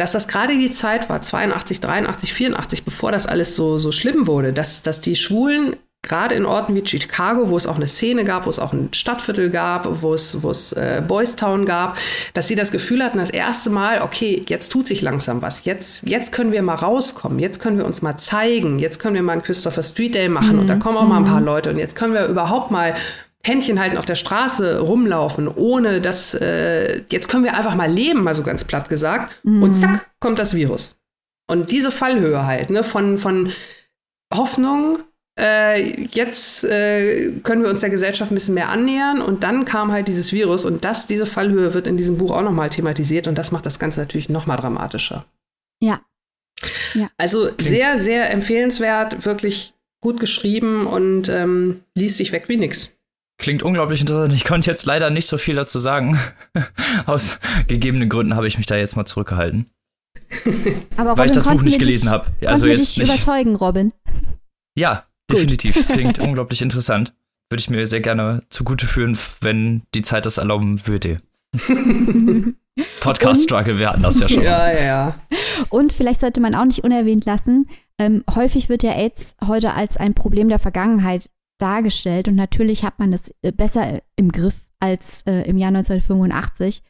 dass das gerade die Zeit war, 82, 83, 84, bevor das alles so, so schlimm wurde, dass, dass die Schwulen gerade in Orten wie Chicago, wo es auch eine Szene gab, wo es auch ein Stadtviertel gab, wo es, wo es äh, Boys Town gab, dass sie das Gefühl hatten, das erste Mal, okay, jetzt tut sich langsam was, jetzt, jetzt können wir mal rauskommen, jetzt können wir uns mal zeigen, jetzt können wir mal einen Christopher Street Day machen mhm. und da kommen auch mal ein paar mhm. Leute und jetzt können wir überhaupt mal Händchen halten auf der Straße rumlaufen, ohne dass, äh, jetzt können wir einfach mal leben, mal so ganz platt gesagt, mhm. und zack, kommt das Virus. Und diese Fallhöhe halt, ne, von, von Hoffnung, äh, jetzt äh, können wir uns der Gesellschaft ein bisschen mehr annähern und dann kam halt dieses Virus und das, diese Fallhöhe wird in diesem Buch auch nochmal thematisiert und das macht das Ganze natürlich nochmal dramatischer. Ja. ja. Also Klingt. sehr, sehr empfehlenswert, wirklich gut geschrieben und ähm, liest sich weg wie nix. Klingt unglaublich interessant. Ich konnte jetzt leider nicht so viel dazu sagen. Aus gegebenen Gründen habe ich mich da jetzt mal zurückgehalten. Aber Robin, weil ich das Buch nicht gelesen habe. Also jetzt dich nicht. überzeugen, Robin. Ja, Definitiv. Es klingt unglaublich interessant. Würde ich mir sehr gerne zugute führen, wenn die Zeit das erlauben würde. Podcast-Struggle, wir hatten das ja schon. Ja, ja. Und vielleicht sollte man auch nicht unerwähnt lassen, ähm, häufig wird ja AIDS heute als ein Problem der Vergangenheit dargestellt und natürlich hat man es äh, besser im Griff als äh, im Jahr 1985.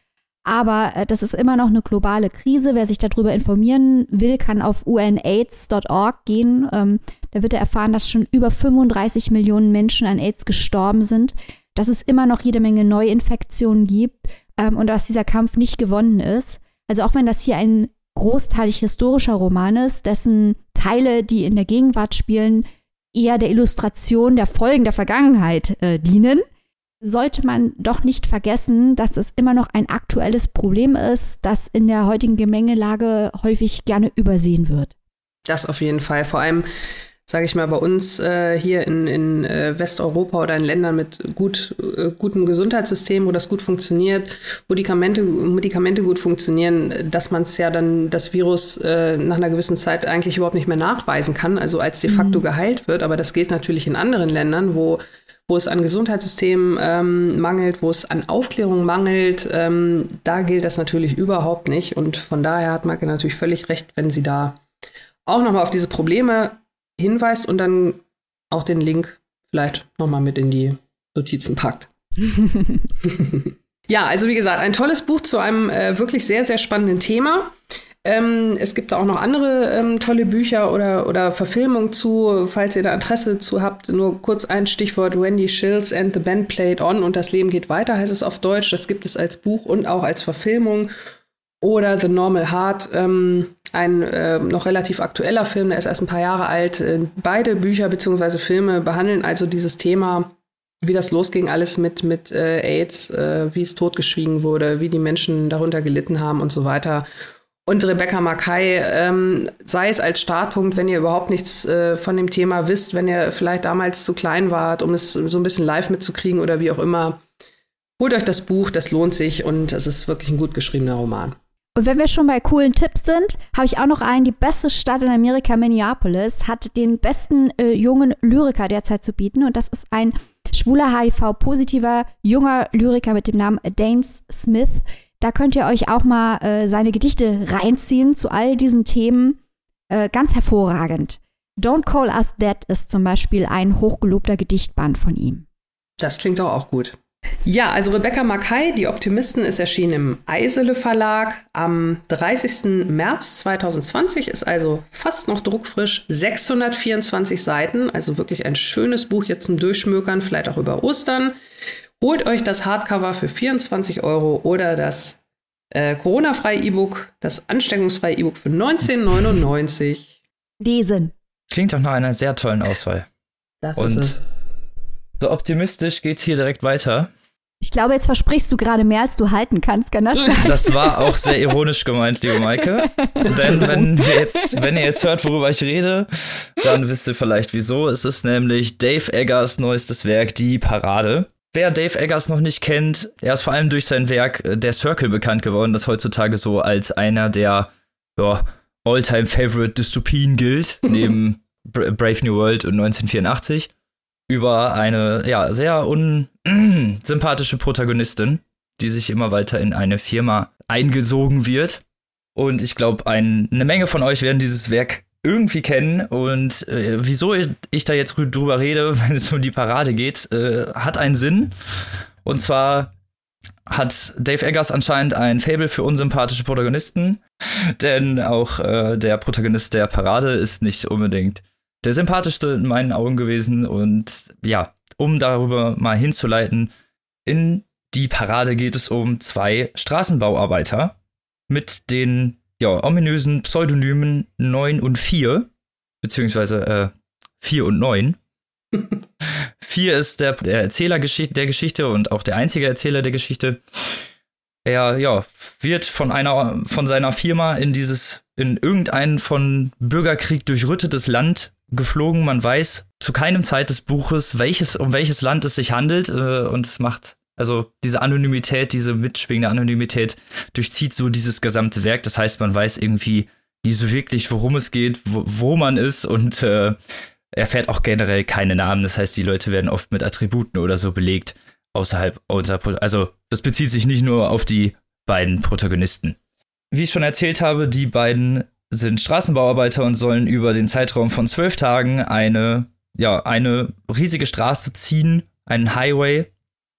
Aber äh, das ist immer noch eine globale Krise. Wer sich darüber informieren will, kann auf unaids.org gehen. Ähm, da wird er erfahren, dass schon über 35 Millionen Menschen an AIDS gestorben sind, dass es immer noch jede Menge Neuinfektionen gibt ähm, und dass dieser Kampf nicht gewonnen ist. Also auch wenn das hier ein großteilig historischer Roman ist, dessen Teile, die in der Gegenwart spielen, eher der Illustration der Folgen der Vergangenheit äh, dienen, sollte man doch nicht vergessen, dass es immer noch ein aktuelles Problem ist, das in der heutigen Gemengelage häufig gerne übersehen wird. Das auf jeden Fall. Vor allem, sage ich mal, bei uns äh, hier in, in äh, Westeuropa oder in Ländern mit gut, äh, gutem Gesundheitssystem, wo das gut funktioniert, wo Medikamente, Medikamente gut funktionieren, dass man es ja dann, das Virus äh, nach einer gewissen Zeit eigentlich überhaupt nicht mehr nachweisen kann, also als de facto mhm. geheilt wird. Aber das gilt natürlich in anderen Ländern, wo wo es an Gesundheitssystemen ähm, mangelt, wo es an Aufklärung mangelt, ähm, da gilt das natürlich überhaupt nicht. Und von daher hat Marke natürlich völlig recht, wenn sie da auch nochmal auf diese Probleme hinweist und dann auch den Link vielleicht nochmal mit in die Notizen packt. ja, also wie gesagt, ein tolles Buch zu einem äh, wirklich sehr, sehr spannenden Thema. Ähm, es gibt auch noch andere ähm, tolle Bücher oder, oder Verfilmungen zu, falls ihr da Interesse zu habt. Nur kurz ein Stichwort: Wendy Shills and the Band Played On und das Leben geht weiter heißt es auf Deutsch. Das gibt es als Buch und auch als Verfilmung. Oder The Normal Heart, ähm, ein äh, noch relativ aktueller Film, der ist erst ein paar Jahre alt. Äh, beide Bücher bzw. Filme behandeln also dieses Thema wie das losging, alles mit, mit äh, AIDS, äh, wie es totgeschwiegen wurde, wie die Menschen darunter gelitten haben und so weiter und Rebecca Mackay, ähm, sei es als Startpunkt, wenn ihr überhaupt nichts äh, von dem Thema wisst, wenn ihr vielleicht damals zu klein wart, um es so ein bisschen live mitzukriegen oder wie auch immer. Holt euch das Buch, das lohnt sich und es ist wirklich ein gut geschriebener Roman. Und wenn wir schon bei coolen Tipps sind, habe ich auch noch einen. Die beste Stadt in Amerika, Minneapolis, hat den besten äh, jungen Lyriker derzeit zu bieten. Und das ist ein schwuler HIV-positiver junger Lyriker mit dem Namen Danes Smith. Da könnt ihr euch auch mal äh, seine Gedichte reinziehen zu all diesen Themen. Äh, ganz hervorragend. Don't Call Us Dead ist zum Beispiel ein hochgelobter Gedichtband von ihm. Das klingt doch auch gut. Ja, also Rebecca Mackay, Die Optimisten, ist erschienen im Eisele Verlag am 30. März 2020, ist also fast noch druckfrisch, 624 Seiten, also wirklich ein schönes Buch jetzt zum Durchschmökern, vielleicht auch über Ostern. Holt euch das Hardcover für 24 Euro oder das äh, Corona-freie E-Book, das ansteckungsfreie E-Book für 19,99. Lesen. Klingt doch nach einer sehr tollen Auswahl. Das Und ist es. So optimistisch geht's hier direkt weiter. Ich glaube, jetzt versprichst du gerade mehr, als du halten kannst, kann das sein? Das war auch sehr ironisch gemeint, liebe Maike. Denn wenn, jetzt, wenn ihr jetzt hört, worüber ich rede, dann wisst ihr vielleicht wieso. Es ist nämlich Dave Eggers neuestes Werk, Die Parade. Wer Dave Eggers noch nicht kennt, er ist vor allem durch sein Werk äh, Der Circle bekannt geworden, das heutzutage so als einer der ja, All-Time-Favorite Dystopien gilt, neben Brave New World und 1984, über eine ja, sehr unsympathische Protagonistin, die sich immer weiter in eine Firma eingesogen wird. Und ich glaube, ein, eine Menge von euch werden dieses Werk irgendwie kennen. Und äh, wieso ich da jetzt drüber rede, wenn es um die Parade geht, äh, hat einen Sinn. Und zwar hat Dave Eggers anscheinend ein Fable für unsympathische Protagonisten, denn auch äh, der Protagonist der Parade ist nicht unbedingt der sympathischste in meinen Augen gewesen. Und ja, um darüber mal hinzuleiten, in die Parade geht es um zwei Straßenbauarbeiter mit den ja, ominösen Pseudonymen 9 und 4, beziehungsweise äh, 4 und 9. 4 ist der, der Erzähler der Geschichte und auch der einzige Erzähler der Geschichte. Er ja, wird von einer von seiner Firma in dieses in irgendein von Bürgerkrieg durchrüttetes Land geflogen. Man weiß zu keinem Zeit des Buches, welches, um welches Land es sich handelt. Äh, und es macht, also diese Anonymität, diese mitschwingende Anonymität durchzieht so dieses gesamte Werk. Das heißt, man weiß irgendwie nie so wirklich, worum es geht, wo, wo man ist und äh, erfährt auch generell keine Namen. Das heißt, die Leute werden oft mit Attributen oder so belegt, außerhalb unserer, also das bezieht sich nicht nur auf die beiden Protagonisten. Wie ich schon erzählt habe, die beiden sind Straßenbauarbeiter und sollen über den Zeitraum von zwölf Tagen eine, ja, eine riesige Straße ziehen, einen Highway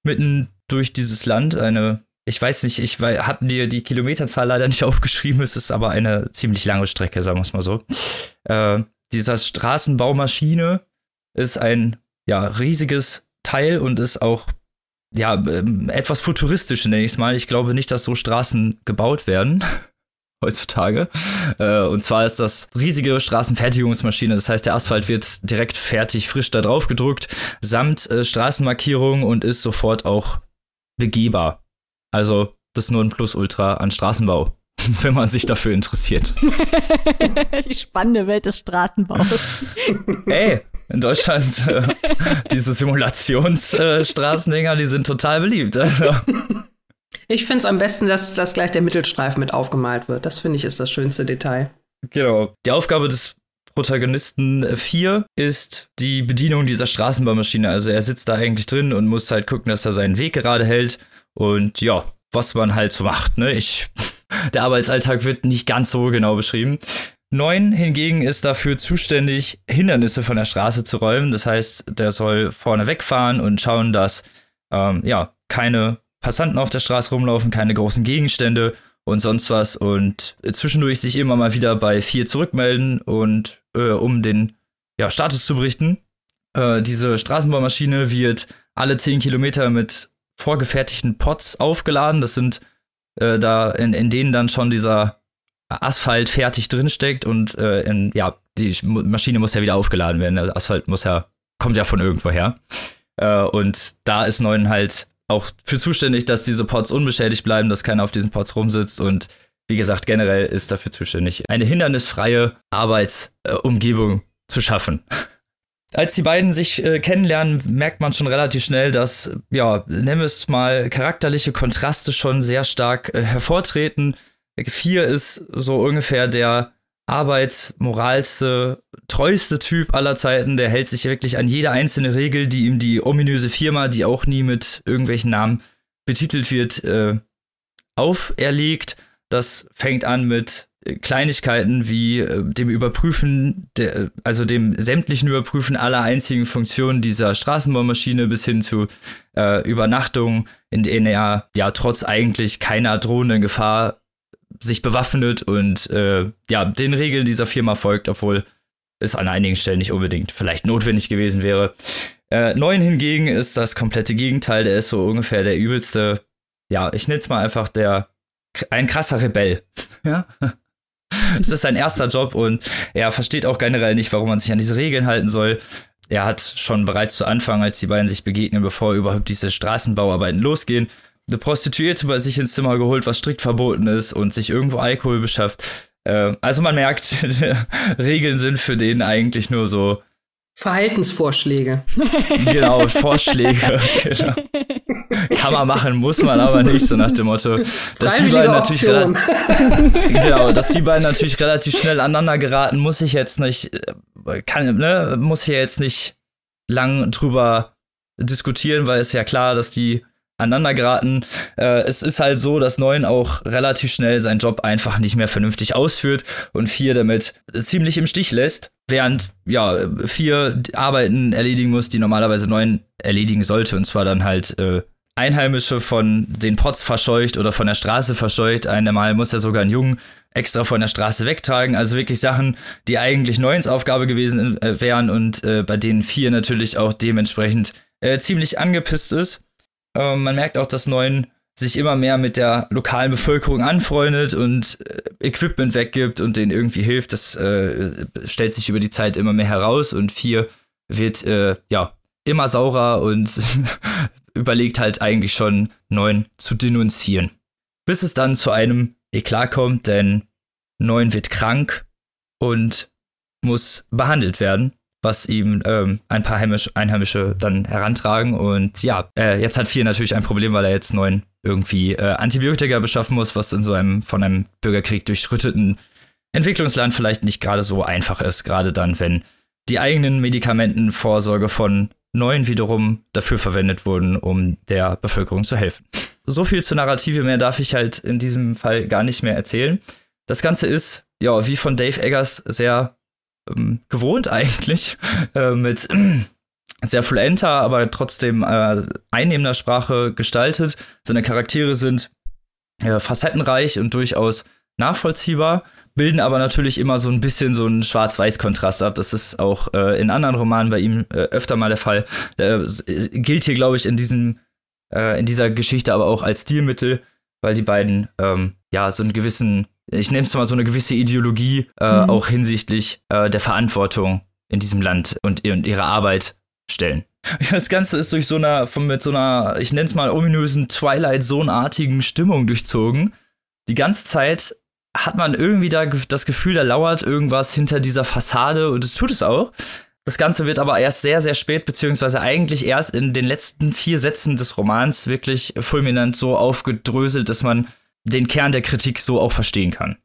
mitten durch dieses Land, eine ich weiß nicht, ich habe dir die Kilometerzahl leider nicht aufgeschrieben, es ist aber eine ziemlich lange Strecke, sagen wir es mal so. Äh, dieser Straßenbaumaschine ist ein ja, riesiges Teil und ist auch ja, ähm, etwas futuristisch, nenne ich es mal. Ich glaube nicht, dass so Straßen gebaut werden heutzutage. Äh, und zwar ist das riesige Straßenfertigungsmaschine. Das heißt, der Asphalt wird direkt fertig, frisch da drauf gedrückt, samt äh, Straßenmarkierung und ist sofort auch begehbar. Also das ist nur ein Plus-Ultra an Straßenbau, wenn man sich dafür interessiert. Die spannende Welt des Straßenbaus. Hey, in Deutschland äh, diese Simulationsstraßendinger, die sind total beliebt. Also. Ich finde es am besten, dass, dass gleich der Mittelstreifen mit aufgemalt wird. Das finde ich ist das schönste Detail. Genau. Die Aufgabe des Protagonisten 4 ist die Bedienung dieser Straßenbahnmaschine. Also er sitzt da eigentlich drin und muss halt gucken, dass er seinen Weg gerade hält. Und ja, was man halt so macht, ne? Ich, der Arbeitsalltag wird nicht ganz so genau beschrieben. 9 hingegen ist dafür zuständig, Hindernisse von der Straße zu räumen. Das heißt, der soll vorne wegfahren und schauen, dass ähm, ja keine Passanten auf der Straße rumlaufen, keine großen Gegenstände und sonst was und zwischendurch sich immer mal wieder bei vier zurückmelden und äh, um den ja, Status zu berichten. Äh, diese Straßenbaumaschine wird alle zehn Kilometer mit vorgefertigten Pots aufgeladen. Das sind äh, da, in, in denen dann schon dieser Asphalt fertig drinsteckt und äh, in, ja, die Maschine muss ja wieder aufgeladen werden. Der Asphalt muss ja, kommt ja von irgendwoher. Äh, und da ist neun halt auch für zuständig, dass diese Pods unbeschädigt bleiben, dass keiner auf diesen Pods rumsitzt und wie gesagt, generell ist dafür zuständig, eine hindernisfreie Arbeitsumgebung zu schaffen. Als die beiden sich äh, kennenlernen, merkt man schon relativ schnell, dass, ja, nennen wir es mal, charakterliche Kontraste schon sehr stark äh, hervortreten. Vier ist so ungefähr der arbeitsmoralste, treueste Typ aller Zeiten. Der hält sich wirklich an jede einzelne Regel, die ihm die ominöse Firma, die auch nie mit irgendwelchen Namen betitelt wird, äh, auferlegt. Das fängt an mit Kleinigkeiten wie äh, dem Überprüfen, der, also dem sämtlichen Überprüfen aller einzigen Funktionen dieser Straßenbaumaschine bis hin zu äh, Übernachtungen, in denen er ja trotz eigentlich keiner drohenden Gefahr sich bewaffnet und äh, ja, den Regeln dieser Firma folgt, obwohl es an einigen Stellen nicht unbedingt vielleicht notwendig gewesen wäre. Äh, Neun hingegen ist das komplette Gegenteil, der ist so ungefähr der übelste, ja, ich nenne es mal einfach der, ein krasser Rebell. ja. Es ist sein erster Job und er versteht auch generell nicht, warum man sich an diese Regeln halten soll. Er hat schon bereits zu Anfang, als die beiden sich begegnen, bevor überhaupt diese Straßenbauarbeiten losgehen, eine Prostituierte bei sich ins Zimmer geholt, was strikt verboten ist und sich irgendwo Alkohol beschafft. Äh, also man merkt, Regeln sind für den eigentlich nur so Verhaltensvorschläge. Genau, Vorschläge. genau. kann man machen, muss man aber nicht, so nach dem Motto. Dass die beiden natürlich genau, dass die beiden natürlich relativ schnell aneinander geraten, muss ich jetzt nicht, äh, kann, ne, muss ich jetzt nicht lang drüber diskutieren, weil es ja klar, dass die aneinander geraten. Äh, es ist halt so, dass Neun auch relativ schnell seinen Job einfach nicht mehr vernünftig ausführt und vier damit ziemlich im Stich lässt, während ja vier Arbeiten erledigen muss, die normalerweise Neun erledigen sollte und zwar dann halt äh, Einheimische von den Pots verscheucht oder von der Straße verscheucht. Einmal muss er sogar einen Jungen extra von der Straße wegtragen. Also wirklich Sachen, die eigentlich Neuens Aufgabe gewesen äh, wären und äh, bei denen vier natürlich auch dementsprechend äh, ziemlich angepisst ist. Man merkt auch, dass Neun sich immer mehr mit der lokalen Bevölkerung anfreundet und äh, Equipment weggibt und denen irgendwie hilft. Das äh, stellt sich über die Zeit immer mehr heraus und vier wird äh, ja immer saurer und überlegt halt eigentlich schon neun zu denunzieren. Bis es dann zu einem Eklat kommt, denn neun wird krank und muss behandelt werden was ihm ähm, ein paar Heimisch, Einheimische dann herantragen. Und ja, äh, jetzt hat vier natürlich ein Problem, weil er jetzt neun irgendwie äh, Antibiotika beschaffen muss, was in so einem von einem Bürgerkrieg durchrütteten Entwicklungsland vielleicht nicht gerade so einfach ist, gerade dann, wenn die eigenen Medikamentenvorsorge von neuen wiederum dafür verwendet wurden, um der Bevölkerung zu helfen. So viel zur Narrative mehr darf ich halt in diesem Fall gar nicht mehr erzählen. Das Ganze ist, ja, wie von Dave Eggers sehr ähm, gewohnt eigentlich, äh, mit sehr fluenter, aber trotzdem äh, einnehmender Sprache gestaltet. Seine Charaktere sind äh, facettenreich und durchaus nachvollziehbar, bilden aber natürlich immer so ein bisschen so einen Schwarz-Weiß-Kontrast ab. Das ist auch äh, in anderen Romanen bei ihm äh, öfter mal der Fall. Äh, gilt hier, glaube ich, in diesem, äh, in dieser Geschichte aber auch als Stilmittel, weil die beiden ähm, ja so einen gewissen ich nehme es mal so eine gewisse Ideologie, äh, mhm. auch hinsichtlich äh, der Verantwortung in diesem Land und, und ihrer Arbeit stellen. Das Ganze ist durch so einer, von, mit so einer, ich nenne es mal ominösen Twilight Zone-artigen Stimmung durchzogen. Die ganze Zeit hat man irgendwie da das Gefühl, da lauert irgendwas hinter dieser Fassade und es tut es auch. Das Ganze wird aber erst sehr, sehr spät, beziehungsweise eigentlich erst in den letzten vier Sätzen des Romans wirklich fulminant so aufgedröselt, dass man den Kern der Kritik so auch verstehen kann.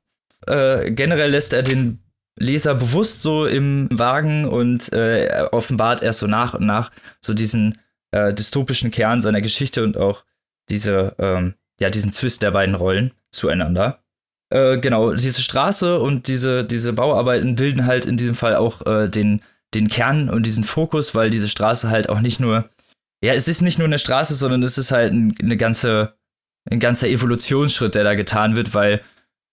Äh, generell lässt er den Leser bewusst so im Wagen und äh, offenbart erst so nach und nach so diesen äh, dystopischen Kern seiner Geschichte und auch diese, ähm, ja, diesen Zwist der beiden Rollen zueinander. Äh, genau, diese Straße und diese, diese Bauarbeiten bilden halt in diesem Fall auch äh, den, den Kern und diesen Fokus, weil diese Straße halt auch nicht nur, ja, es ist nicht nur eine Straße, sondern es ist halt ein, eine ganze ein ganzer Evolutionsschritt, der da getan wird, weil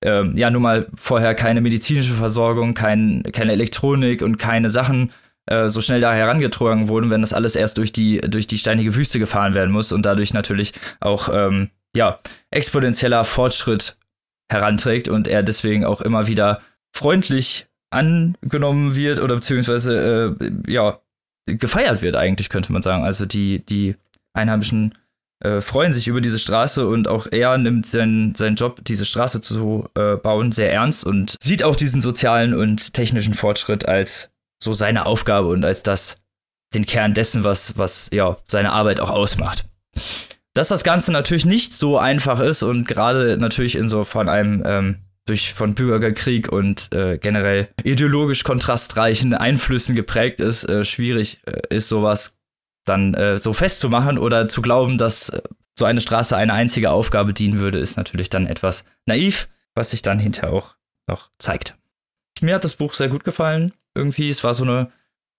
ähm, ja nun mal vorher keine medizinische Versorgung, kein, keine Elektronik und keine Sachen äh, so schnell da herangetragen wurden, wenn das alles erst durch die, durch die steinige Wüste gefahren werden muss und dadurch natürlich auch ähm, ja, exponentieller Fortschritt heranträgt und er deswegen auch immer wieder freundlich angenommen wird oder beziehungsweise äh, ja gefeiert wird eigentlich könnte man sagen. Also die die einheimischen äh, freuen sich über diese Straße und auch er nimmt seinen, seinen Job, diese Straße zu äh, bauen, sehr ernst und sieht auch diesen sozialen und technischen Fortschritt als so seine Aufgabe und als das den Kern dessen, was, was ja seine Arbeit auch ausmacht. Dass das Ganze natürlich nicht so einfach ist und gerade natürlich in so von einem ähm, durch von Bürgerkrieg und äh, generell ideologisch kontrastreichen Einflüssen geprägt ist, äh, schwierig äh, ist sowas dann äh, so festzumachen oder zu glauben, dass äh, so eine Straße eine einzige Aufgabe dienen würde, ist natürlich dann etwas naiv, was sich dann hinterher auch noch zeigt. Mir hat das Buch sehr gut gefallen. Irgendwie, es war so eine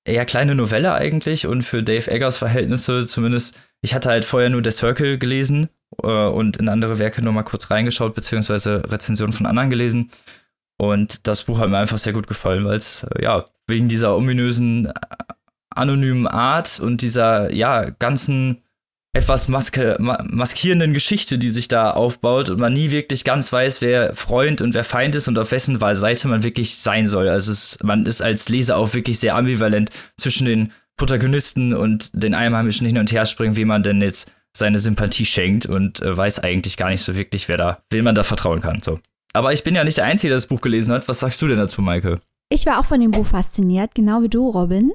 eher kleine Novelle eigentlich und für Dave Eggers Verhältnisse zumindest, ich hatte halt vorher nur The Circle gelesen äh, und in andere Werke nur mal kurz reingeschaut, beziehungsweise Rezensionen von anderen gelesen. Und das Buch hat mir einfach sehr gut gefallen, weil es, äh, ja, wegen dieser ominösen anonymen Art und dieser, ja, ganzen etwas maske maskierenden Geschichte, die sich da aufbaut und man nie wirklich ganz weiß, wer Freund und wer Feind ist und auf wessen Seite man wirklich sein soll. Also es, man ist als Leser auch wirklich sehr ambivalent zwischen den Protagonisten und den Einheimischen hin und her springen, wie man denn jetzt seine Sympathie schenkt und äh, weiß eigentlich gar nicht so wirklich, wer da, wem man da vertrauen kann. So. Aber ich bin ja nicht der Einzige, der das Buch gelesen hat. Was sagst du denn dazu, Maike? Ich war auch von dem Buch fasziniert, genau wie du, Robin.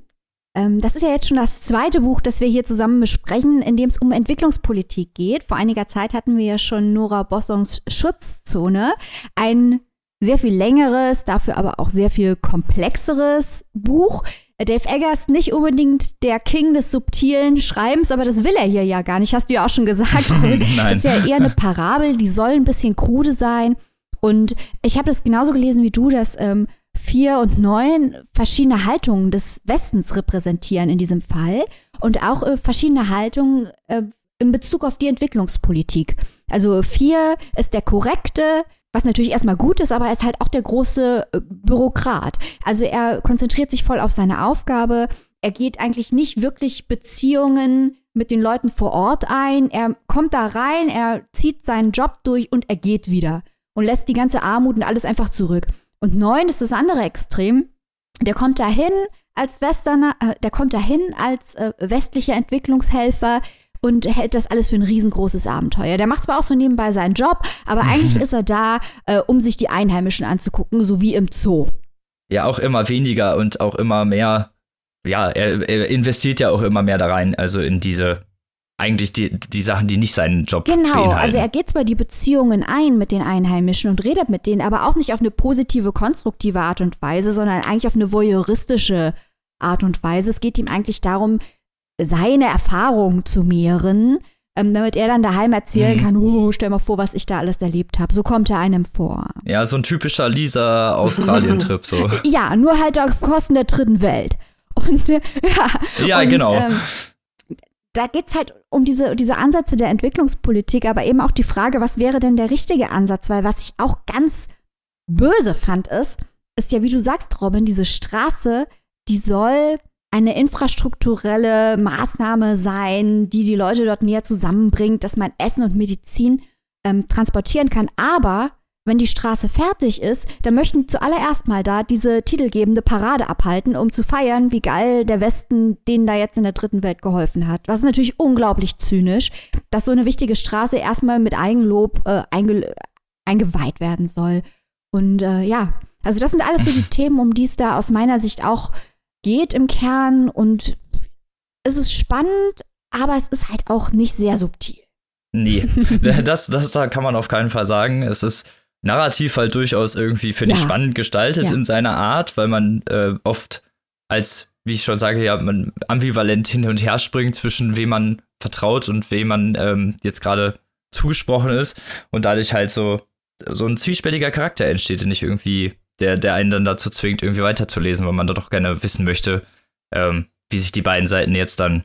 Ähm, das ist ja jetzt schon das zweite Buch, das wir hier zusammen besprechen, in dem es um Entwicklungspolitik geht. Vor einiger Zeit hatten wir ja schon Nora Bossons Schutzzone. Ein sehr viel längeres, dafür aber auch sehr viel komplexeres Buch. Dave Eggers nicht unbedingt der King des subtilen Schreibens, aber das will er hier ja gar nicht, hast du ja auch schon gesagt. Nein. Das ist ja eher eine Parabel, die soll ein bisschen krude sein. Und ich habe das genauso gelesen wie du, dass ähm, vier und neun verschiedene Haltungen des Westens repräsentieren in diesem Fall und auch äh, verschiedene Haltungen äh, in Bezug auf die Entwicklungspolitik. Also vier ist der korrekte, was natürlich erstmal gut ist, aber er ist halt auch der große äh, Bürokrat. Also er konzentriert sich voll auf seine Aufgabe. Er geht eigentlich nicht wirklich Beziehungen mit den Leuten vor Ort ein. Er kommt da rein, er zieht seinen Job durch und er geht wieder und lässt die ganze Armut und alles einfach zurück. Und neun ist das andere Extrem. Der kommt dahin als Westerner, äh, der kommt dahin als äh, westlicher Entwicklungshelfer, und hält das alles für ein riesengroßes Abenteuer. Der macht zwar auch so nebenbei seinen Job, aber eigentlich ist er da, äh, um sich die Einheimischen anzugucken, so wie im Zoo. Ja, auch immer weniger und auch immer mehr. Ja, er, er investiert ja auch immer mehr da rein, also in diese eigentlich die, die Sachen, die nicht seinen Job Genau, beinhalten. also er geht zwar die Beziehungen ein mit den Einheimischen und redet mit denen, aber auch nicht auf eine positive, konstruktive Art und Weise, sondern eigentlich auf eine voyeuristische Art und Weise. Es geht ihm eigentlich darum, seine Erfahrungen zu mehren, ähm, damit er dann daheim erzählen Mhm. kann, oh, stell mal vor, was ich da alles erlebt habe. So kommt er einem vor. Ja, so ein typischer Lisa Australien-Trip so. Ja, nur halt auf Kosten der dritten Welt. Und ja, Ja, und, genau. Ähm, da geht's halt um diese, diese Ansätze der Entwicklungspolitik, aber eben auch die Frage, was wäre denn der richtige Ansatz? Weil was ich auch ganz böse fand, ist, ist ja, wie du sagst, Robin, diese Straße, die soll eine infrastrukturelle Maßnahme sein, die die Leute dort näher zusammenbringt, dass man Essen und Medizin ähm, transportieren kann. Aber wenn die Straße fertig ist, dann möchten die zuallererst mal da diese titelgebende Parade abhalten, um zu feiern, wie geil der Westen denen da jetzt in der dritten Welt geholfen hat. Das ist natürlich unglaublich zynisch, dass so eine wichtige Straße erstmal mit Eigenlob äh, einge eingeweiht werden soll. Und äh, ja, also das sind alles so die Themen, um die es da aus meiner Sicht auch geht im Kern. Und es ist spannend, aber es ist halt auch nicht sehr subtil. Nee, das, das da kann man auf keinen Fall sagen. Es ist narrativ halt durchaus irgendwie, finde ich, Ja. spannend gestaltet Ja. in seiner Art, weil man äh, oft als, wie ich schon sage, ja, man ambivalent hin und her springt zwischen wem man vertraut und wem man ähm, jetzt gerade zugesprochen ist und dadurch halt so, so ein zwiespältiger Charakter entsteht, den ich irgendwie, der, der einen dann dazu zwingt, irgendwie weiterzulesen, weil man da doch gerne wissen möchte, ähm, wie sich die beiden Seiten jetzt dann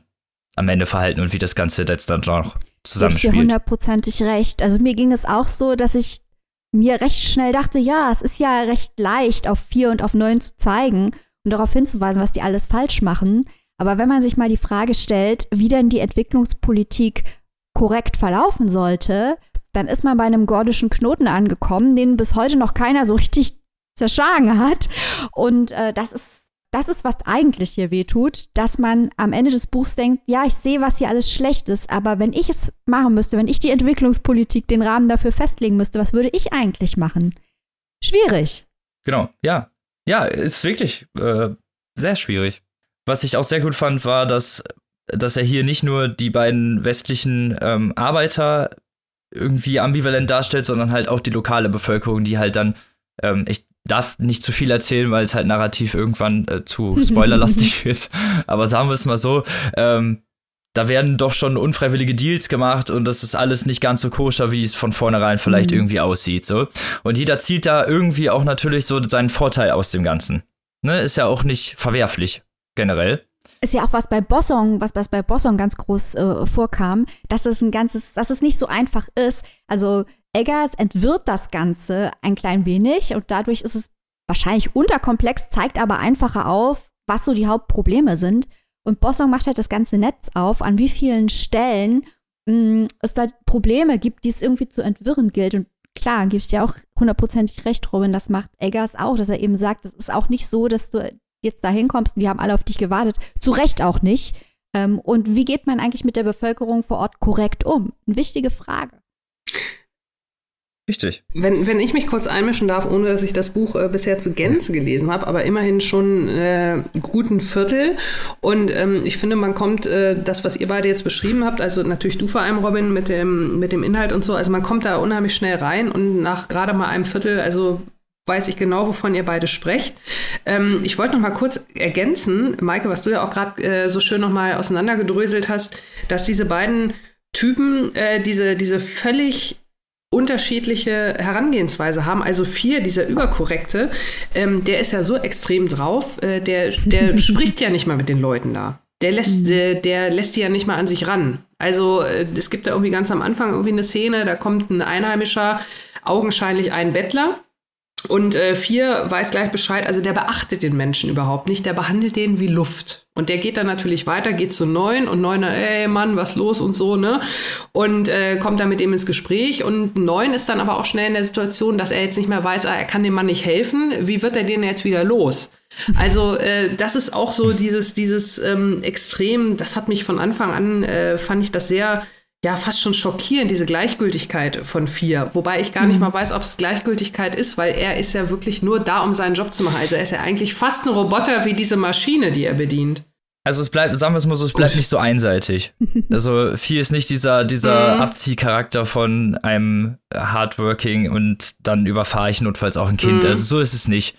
am Ende verhalten und wie das Ganze jetzt dann noch Gebe ich dir zusammenspielt. hundertprozentig recht. Also mir ging es auch so, dass ich mir recht schnell dachte, ja, es ist ja recht leicht, auf vier und auf neun zu zeigen und darauf hinzuweisen, was die alles falsch machen. Aber wenn man sich mal die Frage stellt, wie denn die Entwicklungspolitik korrekt verlaufen sollte, dann ist man bei einem gordischen Knoten angekommen, den bis heute noch keiner so richtig zerschlagen hat. Und äh, das ist das ist, was eigentlich hier wehtut, dass man am Ende des Buchs denkt, ja, ich sehe, was hier alles schlecht ist, aber wenn ich es machen müsste, wenn ich die Entwicklungspolitik den Rahmen dafür festlegen müsste, was würde ich eigentlich machen? Schwierig. Genau, ja. Ja, ist wirklich äh, sehr schwierig. Was ich auch sehr gut fand, war, dass, dass er hier nicht nur die beiden westlichen ähm, Arbeiter irgendwie ambivalent darstellt, sondern halt auch die lokale Bevölkerung, die halt dann, ähm, ich darf nicht zu viel erzählen, weil es halt narrativ irgendwann äh, zu spoilerlastig wird. Aber sagen wir es mal so, ähm, da werden doch schon unfreiwillige Deals gemacht und das ist alles nicht ganz so koscher, wie es von vornherein vielleicht Mhm. irgendwie aussieht. So. Und jeder zieht da irgendwie auch natürlich so seinen Vorteil aus dem Ganzen. Ne? Ist ja auch nicht verwerflich, generell. Ist ja auch was bei Bossong, was, was bei Bossong ganz groß äh, vorkam, dass es ein ganzes, dass es nicht so einfach ist. Also Eggers entwirrt das Ganze ein klein wenig und dadurch ist es wahrscheinlich unterkomplex, zeigt aber einfacher auf, was so die Hauptprobleme sind. Und Bossong macht halt das ganze Netz auf, an wie vielen Stellen mh, es da Probleme gibt, die es irgendwie zu entwirren gilt. Und klar, gibst dir auch hundertprozentig recht, Robin, das macht Eggers auch, dass er eben sagt, es ist auch nicht so, dass du jetzt da hinkommst und die haben alle auf dich gewartet. Zu Recht auch nicht. Ähm, und wie geht man eigentlich mit der Bevölkerung vor Ort korrekt um? Eine wichtige Frage. Richtig. Wenn, wenn ich mich kurz einmischen darf, ohne dass ich das Buch äh, bisher zu Gänze gelesen habe, aber immerhin schon äh, guten Viertel. Und ähm, ich finde, man kommt, äh, das, was ihr beide jetzt beschrieben habt, also natürlich du vor allem, Robin, mit dem, mit dem Inhalt und so, also man kommt da unheimlich schnell rein und nach gerade mal einem Viertel, also weiß ich genau, wovon ihr beide sprecht. Ähm, ich wollte noch mal kurz ergänzen, Maike, was du ja auch gerade äh, so schön noch mal auseinandergedröselt hast, dass diese beiden Typen äh, diese, diese völlig unterschiedliche Herangehensweise haben. Also vier, dieser Überkorrekte, ähm, der ist ja so extrem drauf, äh, der, der spricht ja nicht mal mit den Leuten da. Der lässt, mhm. äh, der lässt die ja nicht mal an sich ran. Also äh, es gibt da irgendwie ganz am Anfang irgendwie eine Szene, da kommt ein Einheimischer, augenscheinlich ein Bettler, und äh, vier weiß gleich Bescheid, also der beachtet den Menschen überhaupt nicht, der behandelt den wie Luft. Und der geht dann natürlich weiter, geht zu neun und neun, ey Mann, was los und so, ne? Und äh, kommt dann mit ihm ins Gespräch. Und neun ist dann aber auch schnell in der Situation, dass er jetzt nicht mehr weiß, ah, er kann dem Mann nicht helfen. Wie wird er den jetzt wieder los? Also äh, das ist auch so dieses, dieses ähm, Extrem, das hat mich von Anfang an, äh, fand ich das sehr ja fast schon schockierend, diese Gleichgültigkeit von vier. Wobei ich gar nicht mhm. mal weiß, ob es Gleichgültigkeit ist, weil er ist ja wirklich nur da, um seinen Job zu machen. Also er ist ja eigentlich fast ein Roboter wie diese Maschine, die er bedient. Also es bleibt, sagen wir es mal so, es bleibt Gut. nicht so einseitig. Also vier ist nicht dieser, dieser mhm. Abziehcharakter von einem Hardworking und dann überfahre ich notfalls auch ein Kind. Mhm. Also so ist es nicht.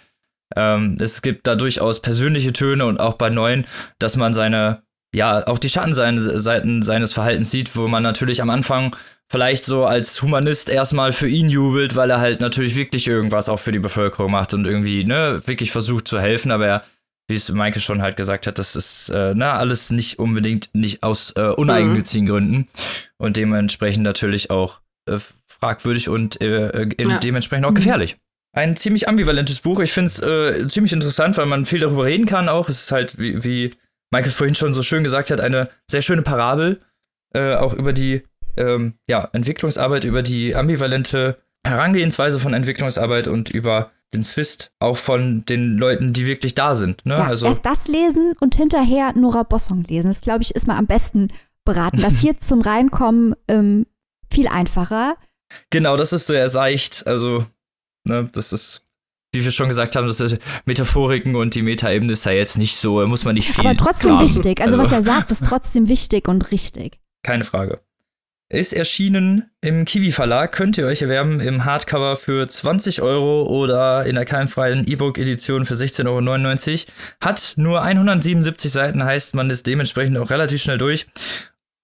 Ähm, es gibt da durchaus persönliche Töne und auch bei neuen, dass man seine ja, auch die Schattenseiten seines Verhaltens sieht, wo man natürlich am Anfang vielleicht so als Humanist erstmal für ihn jubelt, weil er halt natürlich wirklich irgendwas auch für die Bevölkerung macht und irgendwie, ne, wirklich versucht zu helfen, aber er, wie es Maike schon halt gesagt hat, das ist, äh, ne, alles nicht unbedingt nicht aus äh, uneigennützigen mhm. Gründen und dementsprechend natürlich auch äh, fragwürdig und äh, äh ja. dementsprechend auch mhm. gefährlich. Ein ziemlich ambivalentes Buch. Ich finde es äh, ziemlich interessant, weil man viel darüber reden kann auch. Es ist halt, wie, wie Michael vorhin schon so schön gesagt hat, eine sehr schöne Parabel, äh, auch über die ähm, ja, Entwicklungsarbeit, über die ambivalente Herangehensweise von Entwicklungsarbeit und über den Zwist auch von den Leuten, die wirklich da sind. Ne? Ja, also, erst das lesen und hinterher Nora Bossong lesen. Das, glaube ich, ist mal am besten beraten. Das hier zum Reinkommen ähm, viel einfacher. Genau, das ist sehr seicht. Also, ne, das ist wie wir schon gesagt haben, das ist Metaphoriken und die Metaebene ist ja jetzt nicht so, muss man nicht viel. Aber trotzdem graben. wichtig. Also, also, was er sagt, ist trotzdem wichtig und richtig. Keine Frage. Ist erschienen im Kiwi Verlag, könnt ihr euch erwerben im Hardcover für 20 Euro oder in der keimfreien E-Book-Edition für 16,99 Euro. Hat nur 177 Seiten, heißt man ist dementsprechend auch relativ schnell durch.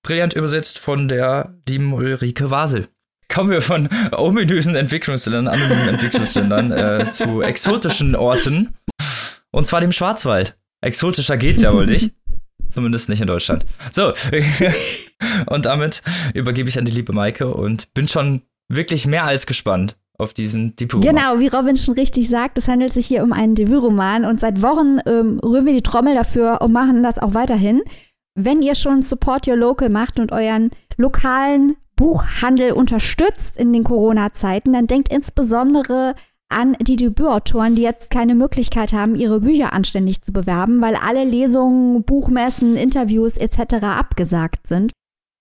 Brillant übersetzt von der lieben Ulrike Wasel kommen wir von ominösen Entwicklungsländern, anonymen Entwicklungsländern äh, zu exotischen Orten. Und zwar dem Schwarzwald. Exotischer geht's ja wohl nicht. Zumindest nicht in Deutschland. So. und damit übergebe ich an die liebe Maike und bin schon wirklich mehr als gespannt auf diesen Debütroman. Genau, wie Robin schon richtig sagt, es handelt sich hier um einen Debütroman und seit Wochen ähm, rühren wir die Trommel dafür und machen das auch weiterhin. Wenn ihr schon Support Your Local macht und euren lokalen Buchhandel unterstützt in den Corona-Zeiten, dann denkt insbesondere an die Debütautoren, die jetzt keine Möglichkeit haben, ihre Bücher anständig zu bewerben, weil alle Lesungen, Buchmessen, Interviews etc. abgesagt sind.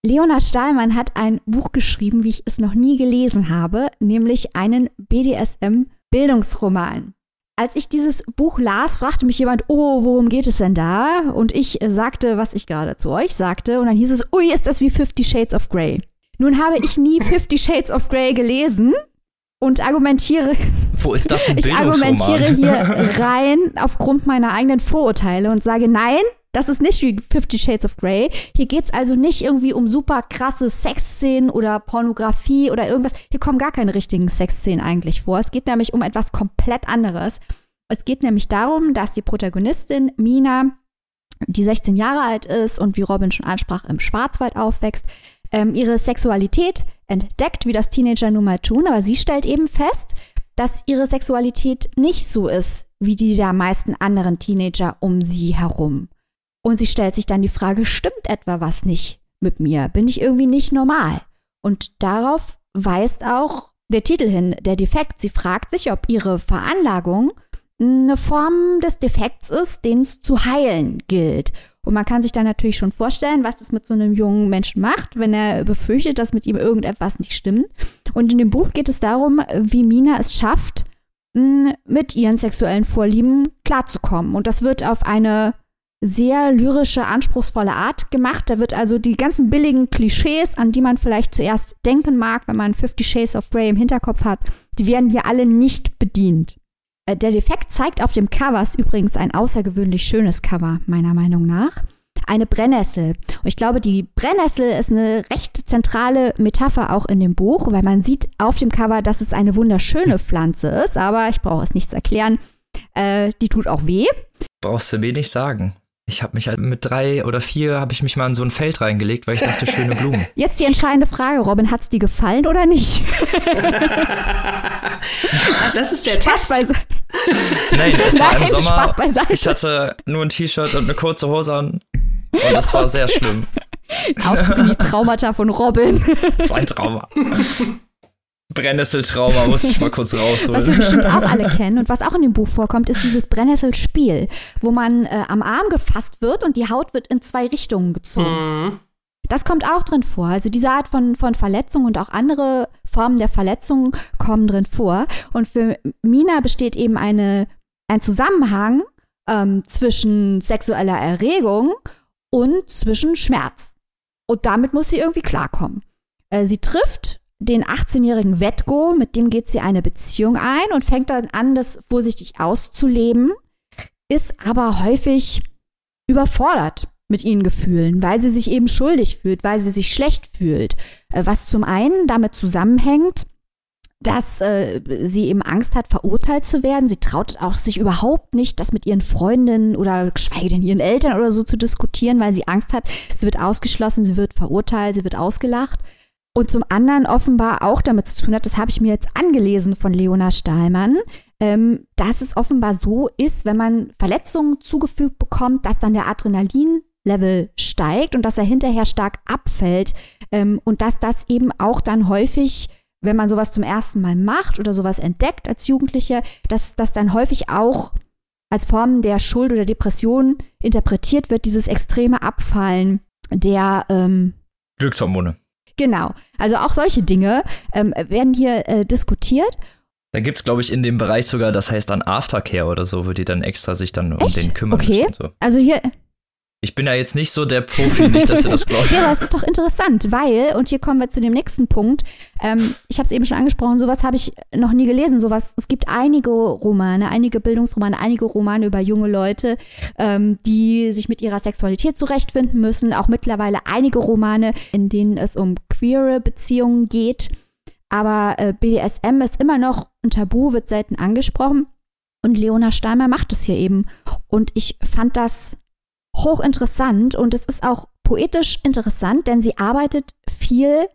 Leona Stahlmann hat ein Buch geschrieben, wie ich es noch nie gelesen habe, nämlich einen BDSM-Bildungsroman. Als ich dieses Buch las, fragte mich jemand, oh, worum geht es denn da? Und ich sagte, was ich gerade zu euch sagte. Und dann hieß es, ui, ist das wie Fifty Shades of Grey. Nun habe ich nie Fifty Shades of Grey gelesen und argumentiere. Wo ist das ein Ich argumentiere hier rein aufgrund meiner eigenen Vorurteile und sage, nein, das ist nicht wie Fifty Shades of Grey. Hier geht es also nicht irgendwie um super krasse Sexszenen oder Pornografie oder irgendwas. Hier kommen gar keine richtigen Sexszenen eigentlich vor. Es geht nämlich um etwas komplett anderes. Es geht nämlich darum, dass die Protagonistin Mina, die 16 Jahre alt ist und wie Robin schon ansprach, im Schwarzwald aufwächst, ähm, ihre Sexualität entdeckt, wie das Teenager nun mal tun, aber sie stellt eben fest, dass ihre Sexualität nicht so ist wie die der meisten anderen Teenager um sie herum. Und sie stellt sich dann die Frage, stimmt etwa was nicht mit mir? Bin ich irgendwie nicht normal? Und darauf weist auch der Titel hin, der Defekt. Sie fragt sich, ob ihre Veranlagung eine Form des Defekts ist, den es zu heilen gilt. Und man kann sich dann natürlich schon vorstellen, was das mit so einem jungen Menschen macht, wenn er befürchtet, dass mit ihm irgendetwas nicht stimmt. Und in dem Buch geht es darum, wie Mina es schafft, mit ihren sexuellen Vorlieben klarzukommen. Und das wird auf eine sehr lyrische, anspruchsvolle Art gemacht. Da wird also die ganzen billigen Klischees, an die man vielleicht zuerst denken mag, wenn man Fifty Shades of Grey im Hinterkopf hat, die werden hier alle nicht bedient. Äh, der Defekt zeigt auf dem Cover, ist übrigens ein außergewöhnlich schönes Cover, meiner Meinung nach, eine Brennnessel. Und ich glaube, die Brennnessel ist eine recht zentrale Metapher auch in dem Buch, weil man sieht auf dem Cover, dass es eine wunderschöne Pflanze ist, aber ich brauche es nicht zu erklären. Äh, die tut auch weh. Brauchst du wenig sagen. Ich habe mich halt mit drei oder vier habe ich mich mal in so ein Feld reingelegt, weil ich dachte, schöne Blumen. Jetzt die entscheidende Frage, Robin, hat es dir gefallen oder nicht? das ist der Spaß Test. Nein, es war im Sommer. Spaß beiseite. Ich hatte nur ein T-Shirt und eine kurze Hose an und das war sehr schlimm. Ausgucken die Traumata von Robin. Das war ein Trauma. Brennnesseltrauma muss ich mal kurz rausholen. Was wir bestimmt auch alle kennen und was auch in dem Buch vorkommt, ist dieses Brennnesselspiel, wo man äh, am Arm gefasst wird und die Haut wird in zwei Richtungen gezogen. Mhm. Das kommt auch drin vor. Also diese Art von, von Verletzung und auch andere Formen der Verletzung kommen drin vor. Und für Mina besteht eben eine, ein Zusammenhang ähm, zwischen sexueller Erregung und zwischen Schmerz. Und damit muss sie irgendwie klarkommen. Äh, sie trifft den 18-jährigen Wetgo, mit dem geht sie eine Beziehung ein und fängt dann an, das vorsichtig auszuleben, ist aber häufig überfordert mit ihren Gefühlen, weil sie sich eben schuldig fühlt, weil sie sich schlecht fühlt. Äh, was zum einen damit zusammenhängt, dass äh, sie eben Angst hat, verurteilt zu werden. Sie traut auch sich überhaupt nicht, das mit ihren Freundinnen oder geschweige denn ihren Eltern oder so zu diskutieren, weil sie Angst hat, sie wird ausgeschlossen, sie wird verurteilt, sie wird ausgelacht und zum anderen offenbar auch damit zu tun hat, das habe ich mir jetzt angelesen von Leona Stahlmann, ähm, dass es offenbar so ist, wenn man Verletzungen zugefügt bekommt, dass dann der Adrenalinlevel steigt und dass er hinterher stark abfällt ähm, und dass das eben auch dann häufig wenn man sowas zum ersten Mal macht oder sowas entdeckt als Jugendliche, dass das dann häufig auch als Form der Schuld oder Depression interpretiert wird, dieses extreme Abfallen der ähm, Glückshormone. Genau. Also auch solche Dinge ähm, werden hier äh, diskutiert. Da gibt es, glaube ich, in dem Bereich sogar, das heißt dann Aftercare oder so, wo die dann extra sich dann um den kümmern. Okay. So. Also hier, ich bin ja jetzt nicht so der Profi, nicht, dass du das glaubst. ja, aber es ist doch interessant, weil, und hier kommen wir zu dem nächsten Punkt, ähm, ich habe es eben schon angesprochen, sowas habe ich noch nie gelesen. Sowas, es gibt einige Romane, einige Bildungsromane, einige Romane über junge Leute, ähm, die sich mit ihrer Sexualität zurechtfinden müssen. Auch mittlerweile einige Romane, in denen es um queere Beziehungen geht. Aber äh, BDSM ist immer noch ein Tabu, wird selten angesprochen. Und Leona Steimer macht es hier eben. Und ich fand das hochinteressant und es ist auch poetisch interessant, denn sie arbeitet viel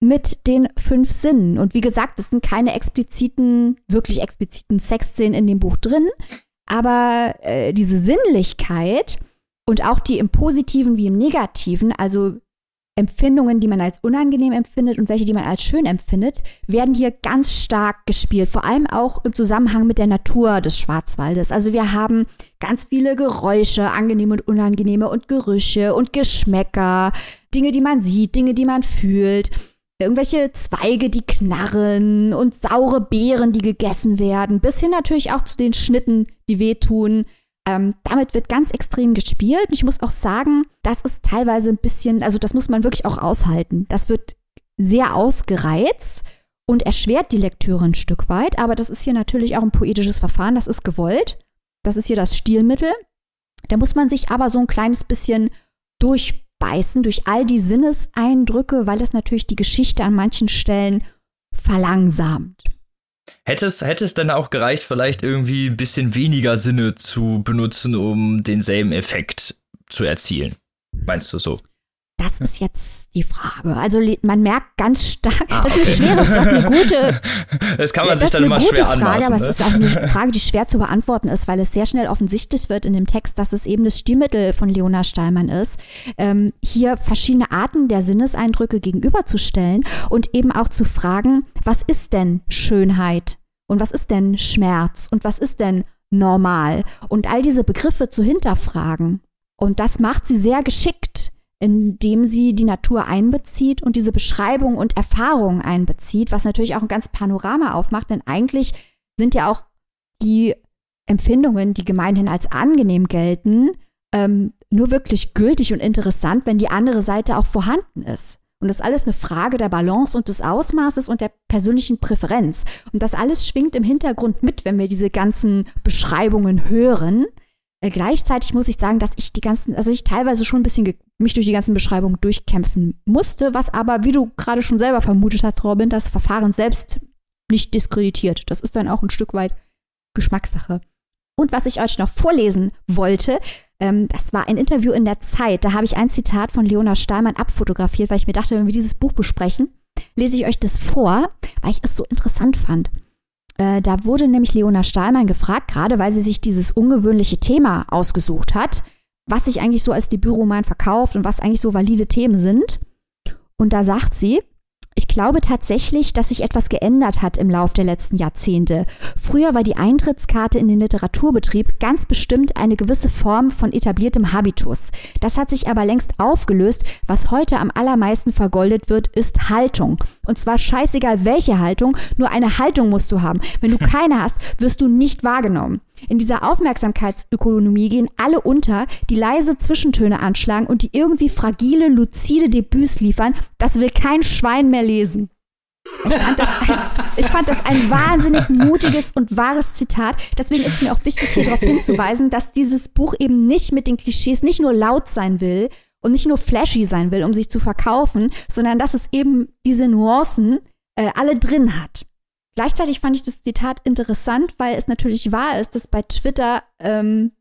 mit den fünf Sinnen. Und wie gesagt, es sind keine expliziten, wirklich expliziten Sexszenen in dem Buch drin, aber äh, diese Sinnlichkeit und auch die im positiven wie im negativen, also Empfindungen, die man als unangenehm empfindet und welche, die man als schön empfindet, werden hier ganz stark gespielt. Vor allem auch im Zusammenhang mit der Natur des Schwarzwaldes. Also wir haben ganz viele Geräusche, angenehme und unangenehme und Gerüche und Geschmäcker, Dinge, die man sieht, Dinge, die man fühlt. Irgendwelche Zweige, die knarren und saure Beeren, die gegessen werden, bis hin natürlich auch zu den Schnitten, die wehtun. Ähm, damit wird ganz extrem gespielt. Und ich muss auch sagen, das ist teilweise ein bisschen, also das muss man wirklich auch aushalten. Das wird sehr ausgereizt und erschwert die Lektüre ein Stück weit. Aber das ist hier natürlich auch ein poetisches Verfahren. Das ist gewollt. Das ist hier das Stilmittel. Da muss man sich aber so ein kleines bisschen durchbeißen durch all die Sinneseindrücke, weil es natürlich die Geschichte an manchen Stellen verlangsamt. Hätte es, hätte es denn auch gereicht, vielleicht irgendwie ein bisschen weniger Sinne zu benutzen, um denselben Effekt zu erzielen? Meinst du so? Das ist jetzt die Frage. Also man merkt ganz stark, ah, okay. das ist eine schwere, das ist eine gute. Das kann man sich dann immer schwer Frage, anmaßen. Aber ne? es ist auch eine Frage, die schwer zu beantworten ist, weil es sehr schnell offensichtlich wird in dem Text, dass es eben das Stilmittel von Leona Stahlmann ist, ähm, hier verschiedene Arten der Sinneseindrücke gegenüberzustellen und eben auch zu fragen, was ist denn Schönheit und was ist denn Schmerz und was ist denn normal. Und all diese Begriffe zu hinterfragen. Und das macht sie sehr geschickt, indem sie die Natur einbezieht und diese Beschreibung und Erfahrungen einbezieht, was natürlich auch ein ganz Panorama aufmacht, denn eigentlich sind ja auch die Empfindungen, die gemeinhin als angenehm gelten, ähm, nur wirklich gültig und interessant, wenn die andere Seite auch vorhanden ist. Und das ist alles eine Frage der Balance und des Ausmaßes und der persönlichen Präferenz. Und das alles schwingt im Hintergrund mit, wenn wir diese ganzen Beschreibungen hören. Äh, gleichzeitig muss ich sagen, dass ich die ganzen, also ich teilweise schon ein bisschen mich durch die ganzen Beschreibungen durchkämpfen musste, was aber, wie du gerade schon selber vermutet hast, Robin, das Verfahren selbst nicht diskreditiert. Das ist dann auch ein Stück weit Geschmackssache. Und was ich euch noch vorlesen wollte, ähm, das war ein Interview in der Zeit. Da habe ich ein Zitat von Leona Stahlmann abfotografiert, weil ich mir dachte, wenn wir dieses Buch besprechen, lese ich euch das vor, weil ich es so interessant fand. Äh, da wurde nämlich Leona Stahlmann gefragt, gerade weil sie sich dieses ungewöhnliche Thema ausgesucht hat, was sich eigentlich so als Debütroman verkauft und was eigentlich so valide Themen sind. Und da sagt sie, ich glaube tatsächlich, dass sich etwas geändert hat im Lauf der letzten Jahrzehnte. Früher war die Eintrittskarte in den Literaturbetrieb ganz bestimmt eine gewisse Form von etabliertem Habitus. Das hat sich aber längst aufgelöst. Was heute am allermeisten vergoldet wird, ist Haltung. Und zwar scheißegal welche Haltung, nur eine Haltung musst du haben. Wenn du keine hast, wirst du nicht wahrgenommen. In dieser Aufmerksamkeitsökonomie gehen alle unter, die leise Zwischentöne anschlagen und die irgendwie fragile, luzide Debüts liefern. Das will kein Schwein mehr lesen. Ich fand, das ein, ich fand das ein wahnsinnig mutiges und wahres Zitat. Deswegen ist mir auch wichtig, hier darauf hinzuweisen, dass dieses Buch eben nicht mit den Klischees nicht nur laut sein will und nicht nur flashy sein will, um sich zu verkaufen, sondern dass es eben diese Nuancen äh, alle drin hat. Gleichzeitig fand ich das Zitat interessant, weil es natürlich wahr ist, dass bei Twitter, ähm,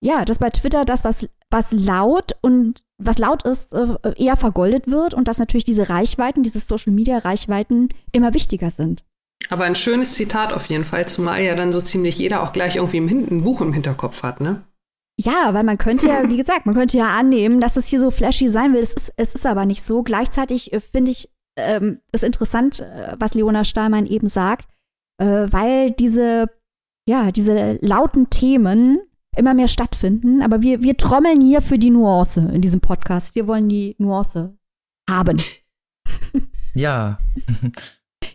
ja, dass bei Twitter das, was, was laut und was laut ist, äh, eher vergoldet wird und dass natürlich diese Reichweiten, diese Social Media Reichweiten immer wichtiger sind. Aber ein schönes Zitat auf jeden Fall, zumal ja dann so ziemlich jeder auch gleich irgendwie im ein Buch im Hinterkopf hat, ne? Ja, weil man könnte ja, wie gesagt, man könnte ja annehmen, dass es hier so flashy sein will. Es ist, es ist aber nicht so. Gleichzeitig äh, finde ich ähm, ist interessant, äh, was Leona Stahlmann eben sagt, äh, weil diese, ja, diese lauten Themen immer mehr stattfinden. Aber wir, wir trommeln hier für die Nuance in diesem Podcast. Wir wollen die Nuance haben. Ja.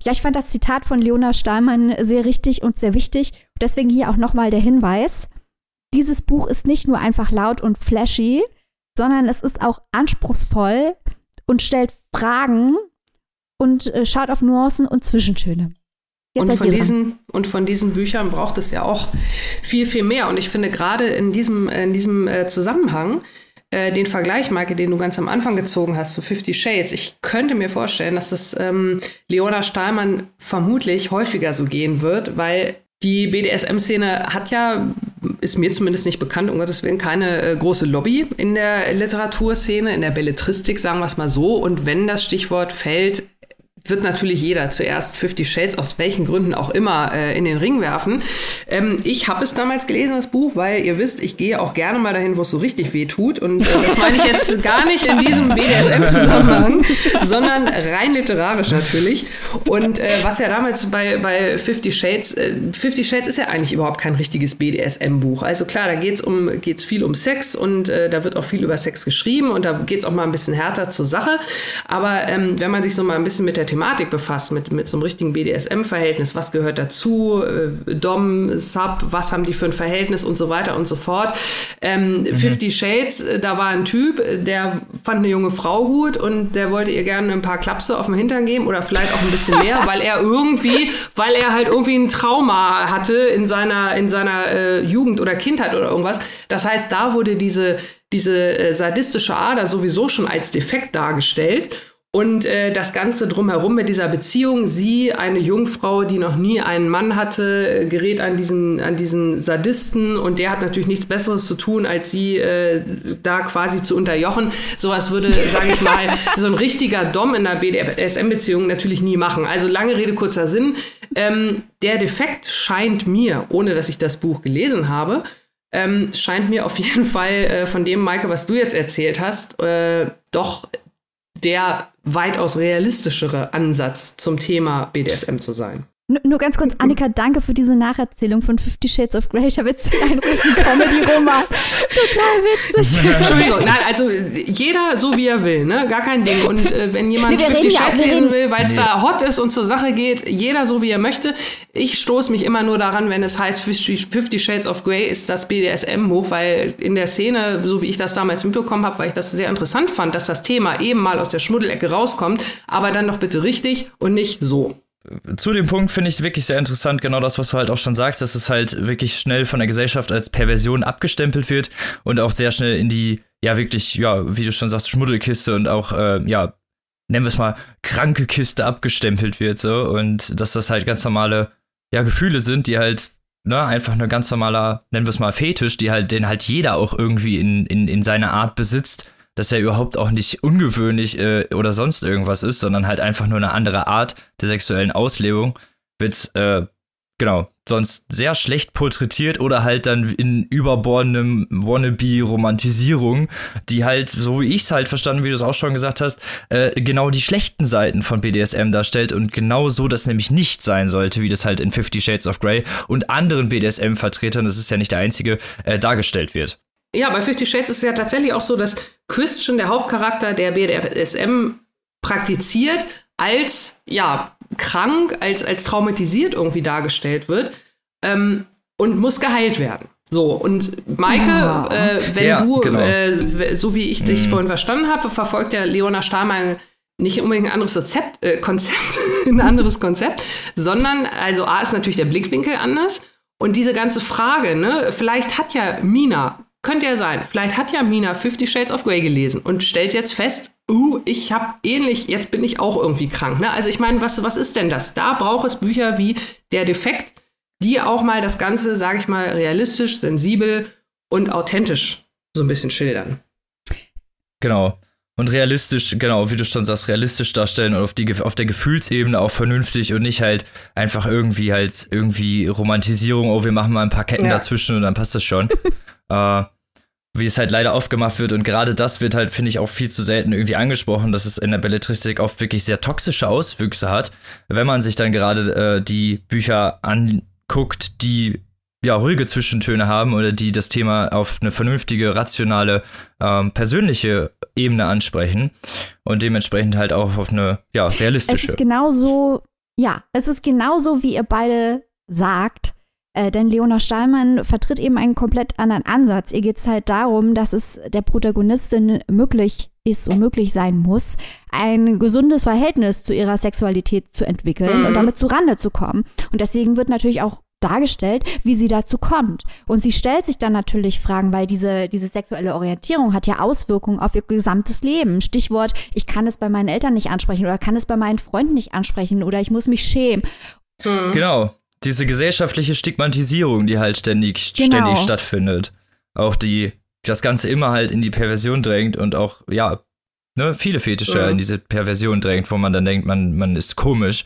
Ja, ich fand das Zitat von Leona Stahlmann sehr richtig und sehr wichtig. Deswegen hier auch nochmal der Hinweis. Dieses Buch ist nicht nur einfach laut und flashy, sondern es ist auch anspruchsvoll und stellt Fragen, und äh, schaut auf Nuancen und Zwischentöne. und von, diesen, und von diesen Büchern braucht es ja auch viel, viel mehr. Und ich finde gerade in diesem, in diesem äh, Zusammenhang, äh, den Vergleich, Maike, den du ganz am Anfang gezogen hast zu Fifty Shades, ich könnte mir vorstellen, dass das ähm, Leona Stahlmann vermutlich häufiger so gehen wird, weil die BDSM-Szene hat ja, ist mir zumindest nicht bekannt, um Gottes Willen, keine äh, große Lobby in der Literaturszene, in der Belletristik, sagen wir es mal so. Und wenn das Stichwort fällt, wird natürlich jeder zuerst Fifty Shades, aus welchen Gründen auch immer, äh, in den Ring werfen. Ähm, ich habe es damals gelesen, das Buch, weil ihr wisst, ich gehe auch gerne mal dahin, wo es so richtig weh tut. Und äh, das meine ich jetzt gar nicht in diesem BDSM-Zusammenhang, sondern rein literarisch natürlich. Und äh, was ja damals bei, bei Fifty Shades, äh, Fifty Shades ist ja eigentlich überhaupt kein richtiges BDSM-Buch. Also klar, da geht es um, geht's viel um Sex und äh, da wird auch viel über Sex geschrieben und da geht es auch mal ein bisschen härter zur Sache. Aber ähm, wenn man sich so mal ein bisschen mit der Thematik befasst, mit, mit so einem richtigen BDSM-Verhältnis, was gehört dazu, äh, Dom, Sub, was haben die für ein Verhältnis und so weiter und so fort. Ähm, mhm. Fifty Shades, äh, da war ein Typ, der fand eine junge Frau gut und der wollte ihr gerne ein paar Klapse auf den Hintern geben oder vielleicht auch ein bisschen mehr, weil er irgendwie, weil er halt irgendwie ein Trauma hatte in seiner, in seiner äh, Jugend oder Kindheit oder irgendwas. Das heißt, da wurde diese, diese äh, sadistische Ader sowieso schon als defekt dargestellt. Und äh, das Ganze drumherum mit dieser Beziehung, sie, eine Jungfrau, die noch nie einen Mann hatte, äh, gerät an diesen, an diesen Sadisten und der hat natürlich nichts Besseres zu tun, als sie äh, da quasi zu unterjochen. Sowas würde, sage ich mal, so ein richtiger Dom in der BDSM-Beziehung natürlich nie machen. Also lange Rede, kurzer Sinn. Ähm, der Defekt scheint mir, ohne dass ich das Buch gelesen habe, ähm, scheint mir auf jeden Fall äh, von dem, Maike, was du jetzt erzählt hast, äh, doch der weitaus realistischere Ansatz zum Thema BDSM zu sein. Nur ganz kurz, Annika, danke für diese Nacherzählung von Fifty Shades of Grey. Ich habe jetzt einen russen Comedy-Roman. Total witzig. Entschuldigung, nein, also jeder so wie er will, ne? Gar kein Ding. Und äh, wenn jemand nee, Fifty Shades ja, lesen will, weil es nee. da hot ist und zur Sache geht, jeder so wie er möchte. Ich stoße mich immer nur daran, wenn es heißt, Fifty Shades of Grey ist das BDSM-Buch, weil in der Szene, so wie ich das damals mitbekommen habe, weil ich das sehr interessant fand, dass das Thema eben mal aus der Schmuddelecke rauskommt, aber dann doch bitte richtig und nicht so zu dem Punkt finde ich wirklich sehr interessant, genau das, was du halt auch schon sagst, dass es halt wirklich schnell von der Gesellschaft als Perversion abgestempelt wird und auch sehr schnell in die, ja, wirklich, ja, wie du schon sagst, Schmuddelkiste und auch, äh, ja, nennen wir es mal, kranke Kiste abgestempelt wird, so. Und dass das halt ganz normale, ja, Gefühle sind, die halt, ne, einfach eine ganz normaler, nennen wir es mal, Fetisch, die halt, den halt jeder auch irgendwie in, in, in seiner Art besitzt das ja überhaupt auch nicht ungewöhnlich äh, oder sonst irgendwas ist, sondern halt einfach nur eine andere Art der sexuellen Auslebung, wird äh, genau sonst sehr schlecht porträtiert oder halt dann in überbordenem Wannabe-Romantisierung, die halt, so wie ich es halt verstanden, wie du es auch schon gesagt hast, äh, genau die schlechten Seiten von BDSM darstellt und genau so das nämlich nicht sein sollte, wie das halt in Fifty Shades of Grey und anderen BDSM-Vertretern, das ist ja nicht der einzige, äh, dargestellt wird. Ja, bei Fifty Shades ist es ja tatsächlich auch so, dass Christian, der Hauptcharakter, der BDSM praktiziert, als ja krank, als, als traumatisiert irgendwie dargestellt wird ähm, und muss geheilt werden. So, und Maike, ja. äh, wenn ja, du, genau. äh, so wie ich dich mhm. vorhin verstanden habe, verfolgt ja Leona Stahlmann nicht unbedingt ein anderes Rezept, äh, Konzept, ein anderes Konzept, sondern, also A ist natürlich der Blickwinkel anders. Und diese ganze Frage, ne, vielleicht hat ja Mina könnte ja sein. Vielleicht hat ja Mina Fifty Shades of Grey gelesen und stellt jetzt fest, uh, ich habe ähnlich, jetzt bin ich auch irgendwie krank. Ne? Also ich meine, was, was ist denn das? Da braucht es Bücher wie Der Defekt, die auch mal das Ganze, sage ich mal, realistisch, sensibel und authentisch so ein bisschen schildern. Genau. Und realistisch, genau, wie du schon sagst, realistisch darstellen und auf, die, auf der Gefühlsebene auch vernünftig und nicht halt einfach irgendwie halt irgendwie Romantisierung, oh, wir machen mal ein paar Ketten ja. dazwischen und dann passt das schon. äh, wie es halt leider oft gemacht wird. Und gerade das wird halt, finde ich, auch viel zu selten irgendwie angesprochen, dass es in der Belletristik oft wirklich sehr toxische Auswüchse hat, wenn man sich dann gerade äh, die Bücher anguckt, die ja ruhige Zwischentöne haben oder die das Thema auf eine vernünftige, rationale, ähm, persönliche Ebene ansprechen und dementsprechend halt auch auf eine ja realistische. Es ist genauso, ja, es ist genauso, wie ihr beide sagt. Äh, denn Leona Stahlmann vertritt eben einen komplett anderen Ansatz. Ihr geht es halt darum, dass es der Protagonistin möglich ist und möglich sein muss, ein gesundes Verhältnis zu ihrer Sexualität zu entwickeln mhm. und damit zu Rande zu kommen. Und deswegen wird natürlich auch dargestellt, wie sie dazu kommt. Und sie stellt sich dann natürlich Fragen, weil diese, diese sexuelle Orientierung hat ja Auswirkungen auf ihr gesamtes Leben. Stichwort, ich kann es bei meinen Eltern nicht ansprechen oder kann es bei meinen Freunden nicht ansprechen oder ich muss mich schämen. Mhm. Genau diese gesellschaftliche Stigmatisierung, die halt ständig, genau. ständig stattfindet. Auch die, das Ganze immer halt in die Perversion drängt und auch, ja, ne, viele Fetische ja. in diese Perversion drängt, wo man dann denkt, man, man ist komisch.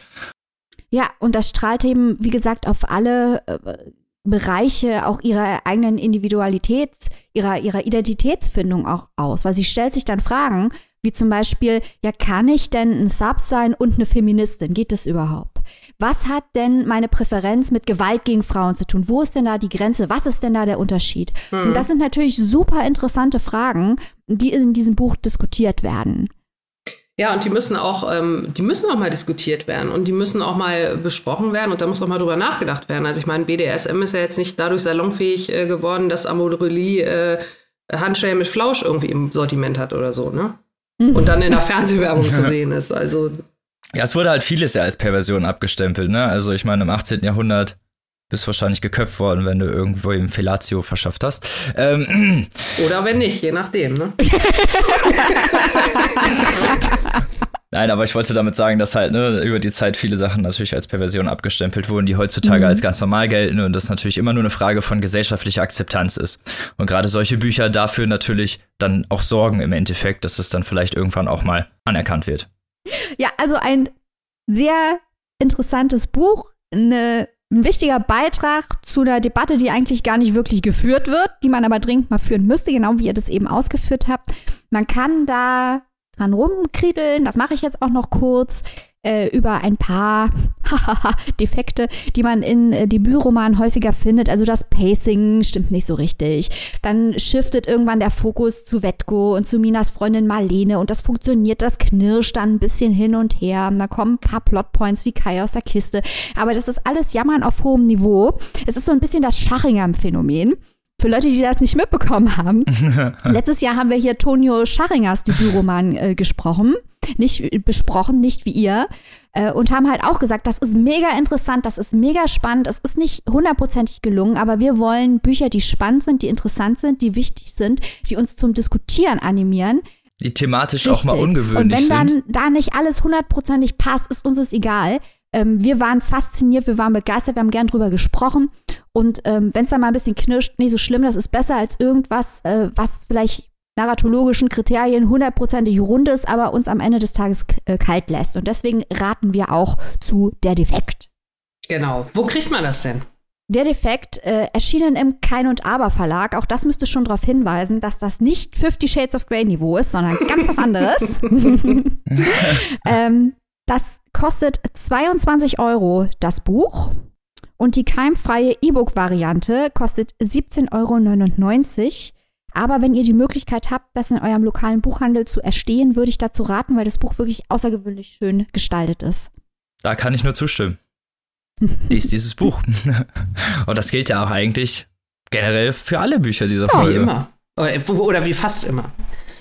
Ja, und das strahlt eben, wie gesagt, auf alle äh, Bereiche auch ihrer eigenen Individualität, ihrer, ihrer Identitätsfindung auch aus. Weil sie stellt sich dann Fragen, wie zum Beispiel, ja, kann ich denn ein Sub sein und eine Feministin? Geht das überhaupt? Was hat denn meine Präferenz mit Gewalt gegen Frauen zu tun? Wo ist denn da die Grenze? Was ist denn da der Unterschied? Mhm. Und das sind natürlich super interessante Fragen, die in diesem Buch diskutiert werden. Ja, und die müssen auch, ähm, die müssen auch mal diskutiert werden und die müssen auch mal besprochen werden und da muss auch mal drüber nachgedacht werden. Also ich meine, BDSM ist ja jetzt nicht dadurch salonfähig äh, geworden, dass Amorelie äh, Handschellen mit Flausch irgendwie im Sortiment hat oder so, ne? Mhm. Und dann in der Fernsehwerbung zu sehen ist. Also ja, es wurde halt vieles ja als Perversion abgestempelt, ne? Also ich meine, im 18. Jahrhundert bist wahrscheinlich geköpft worden, wenn du irgendwo im Fellatio verschafft hast. Ähm, Oder wenn nicht, je nachdem, ne? Nein, aber ich wollte damit sagen, dass halt ne, über die Zeit viele Sachen natürlich als Perversion abgestempelt wurden, die heutzutage mhm. als ganz normal gelten und das natürlich immer nur eine Frage von gesellschaftlicher Akzeptanz ist. Und gerade solche Bücher dafür natürlich dann auch sorgen im Endeffekt, dass es dann vielleicht irgendwann auch mal anerkannt wird. Ja, also ein sehr interessantes Buch, eine, ein wichtiger Beitrag zu einer Debatte, die eigentlich gar nicht wirklich geführt wird, die man aber dringend mal führen müsste, genau wie ihr das eben ausgeführt habt. Man kann da dran rumkriedeln, das mache ich jetzt auch noch kurz. Äh, über ein paar Defekte, die man in äh, Debütromanen häufiger findet. Also das Pacing stimmt nicht so richtig. Dann shiftet irgendwann der Fokus zu Wetko und zu Minas Freundin Marlene und das funktioniert, das knirscht dann ein bisschen hin und her. Da kommen ein paar Plotpoints wie Kai aus der Kiste. Aber das ist alles Jammern auf hohem Niveau. Es ist so ein bisschen das Schachinger-Phänomen. Für Leute, die das nicht mitbekommen haben, letztes Jahr haben wir hier Tonio Schachingers Debütroman äh, gesprochen, nicht besprochen, nicht wie ihr, äh, und haben halt auch gesagt, das ist mega interessant, das ist mega spannend, es ist nicht hundertprozentig gelungen, aber wir wollen Bücher, die spannend sind, die interessant sind, die wichtig sind, die uns zum Diskutieren animieren. Die thematisch Richtig. auch mal ungewöhnlich sind. Und wenn dann da nicht alles hundertprozentig passt, ist uns es egal. Ähm, wir waren fasziniert, wir waren begeistert, wir haben gern drüber gesprochen. Und ähm, wenn es dann mal ein bisschen knirscht, nicht so schlimm, das ist besser als irgendwas, äh, was vielleicht narratologischen Kriterien hundertprozentig rund ist, aber uns am Ende des Tages äh, kalt lässt. Und deswegen raten wir auch zu Der Defekt. Genau. Wo kriegt man das denn? Der Defekt äh, erschienen im Kein und Aber Verlag. Auch das müsste schon darauf hinweisen, dass das nicht Fifty Shades of Grey Niveau ist, sondern ganz was anderes. ähm, das kostet 22 Euro das Buch und die keimfreie E-Book-Variante kostet 17,99 Euro. Aber wenn ihr die Möglichkeit habt, das in eurem lokalen Buchhandel zu erstehen, würde ich dazu raten, weil das Buch wirklich außergewöhnlich schön gestaltet ist. Da kann ich nur zustimmen. Lies dieses Buch. Und das gilt ja auch eigentlich generell für alle Bücher dieser ja, Folge. Wie immer. Oder wie fast immer.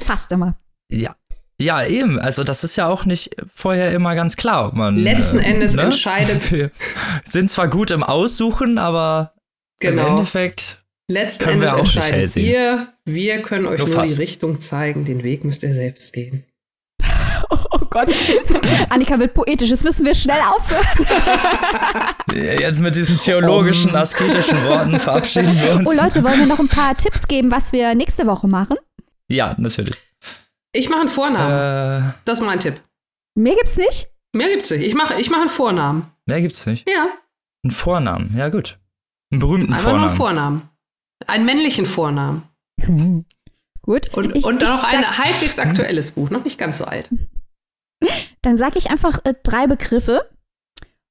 Fast immer. Ja, ja, eben. Also das ist ja auch nicht vorher immer ganz klar, ob man. Letzten äh, Endes ne? entscheidet. Wir sind zwar gut im Aussuchen, aber genau. im Endeffekt. Letzten Endes entscheidet ihr. Wir können euch nur, nur die Richtung zeigen. Den Weg müsst ihr selbst gehen. Oh Gott. Annika wird poetisch. Jetzt müssen wir schnell aufhören. Jetzt mit diesen theologischen, asketischen Worten verabschieden wir uns. Oh Leute, wollen wir noch ein paar Tipps geben, was wir nächste Woche machen? Ja, natürlich. Ich mache einen Vornamen. Äh, das ist mein Tipp. Mehr gibt's nicht? Mehr gibt's nicht. Ich mache ich mach einen Vornamen. Mehr gibt's nicht? Ja. Einen Vornamen, ja gut. Einen berühmten Einfach Vornamen. Nur einen Vornamen. Einen männlichen Vornamen. gut. Und, ich, und noch ein halbwegs aktuelles Buch, noch nicht ganz so alt. Dann sage ich einfach äh, drei Begriffe.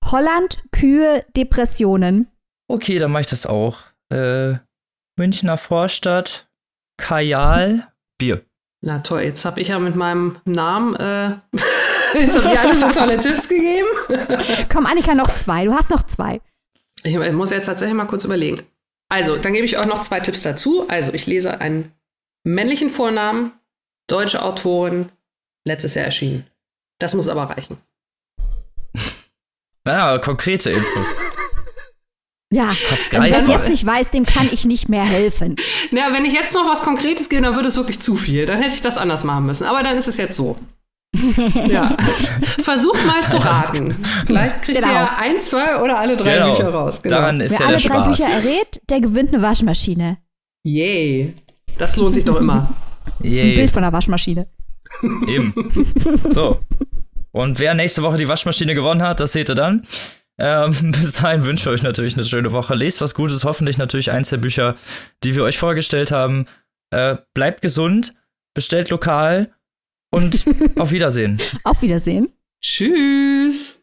Holland, Kühe, Depressionen. Okay, dann mache ich das auch. Äh, Münchner Vorstadt, Kajal, Bier. Na toll, jetzt habe ich ja mit meinem Namen, äh, jetzt habe ich alle so tolle Tipps gegeben. Komm, Annika, noch zwei. Du hast noch zwei. Ich muss jetzt tatsächlich mal kurz überlegen. Also, dann gebe ich auch noch zwei Tipps dazu. Also, ich lese einen männlichen Vornamen, deutsche Autorin, letztes Jahr erschienen. Das muss aber reichen. Ja, konkrete Infos. Ja, Fast also wer jetzt nicht weiß, dem kann ich nicht mehr helfen. Na, wenn ich jetzt noch was Konkretes gebe, dann würde es wirklich zu viel. Dann hätte ich das anders machen müssen. Aber dann ist es jetzt so. ja. Versucht mal zu raten. Vielleicht kriegt genau. ihr ein, zwei oder alle drei genau. Bücher raus. Genau. Daran ist Wer ja alle der drei Spaß. Bücher errät, der gewinnt eine Waschmaschine. Yay. Das lohnt sich doch immer. Yay. Ein Bild von einer Waschmaschine. Eben. So. Und wer nächste Woche die Waschmaschine gewonnen hat, das seht ihr dann. Ähm, bis dahin wünsche ich euch natürlich eine schöne Woche. Lest was Gutes, hoffentlich natürlich eins der Bücher, die wir euch vorgestellt haben. Äh, bleibt gesund, bestellt lokal und auf Wiedersehen. Auf Wiedersehen. Tschüss.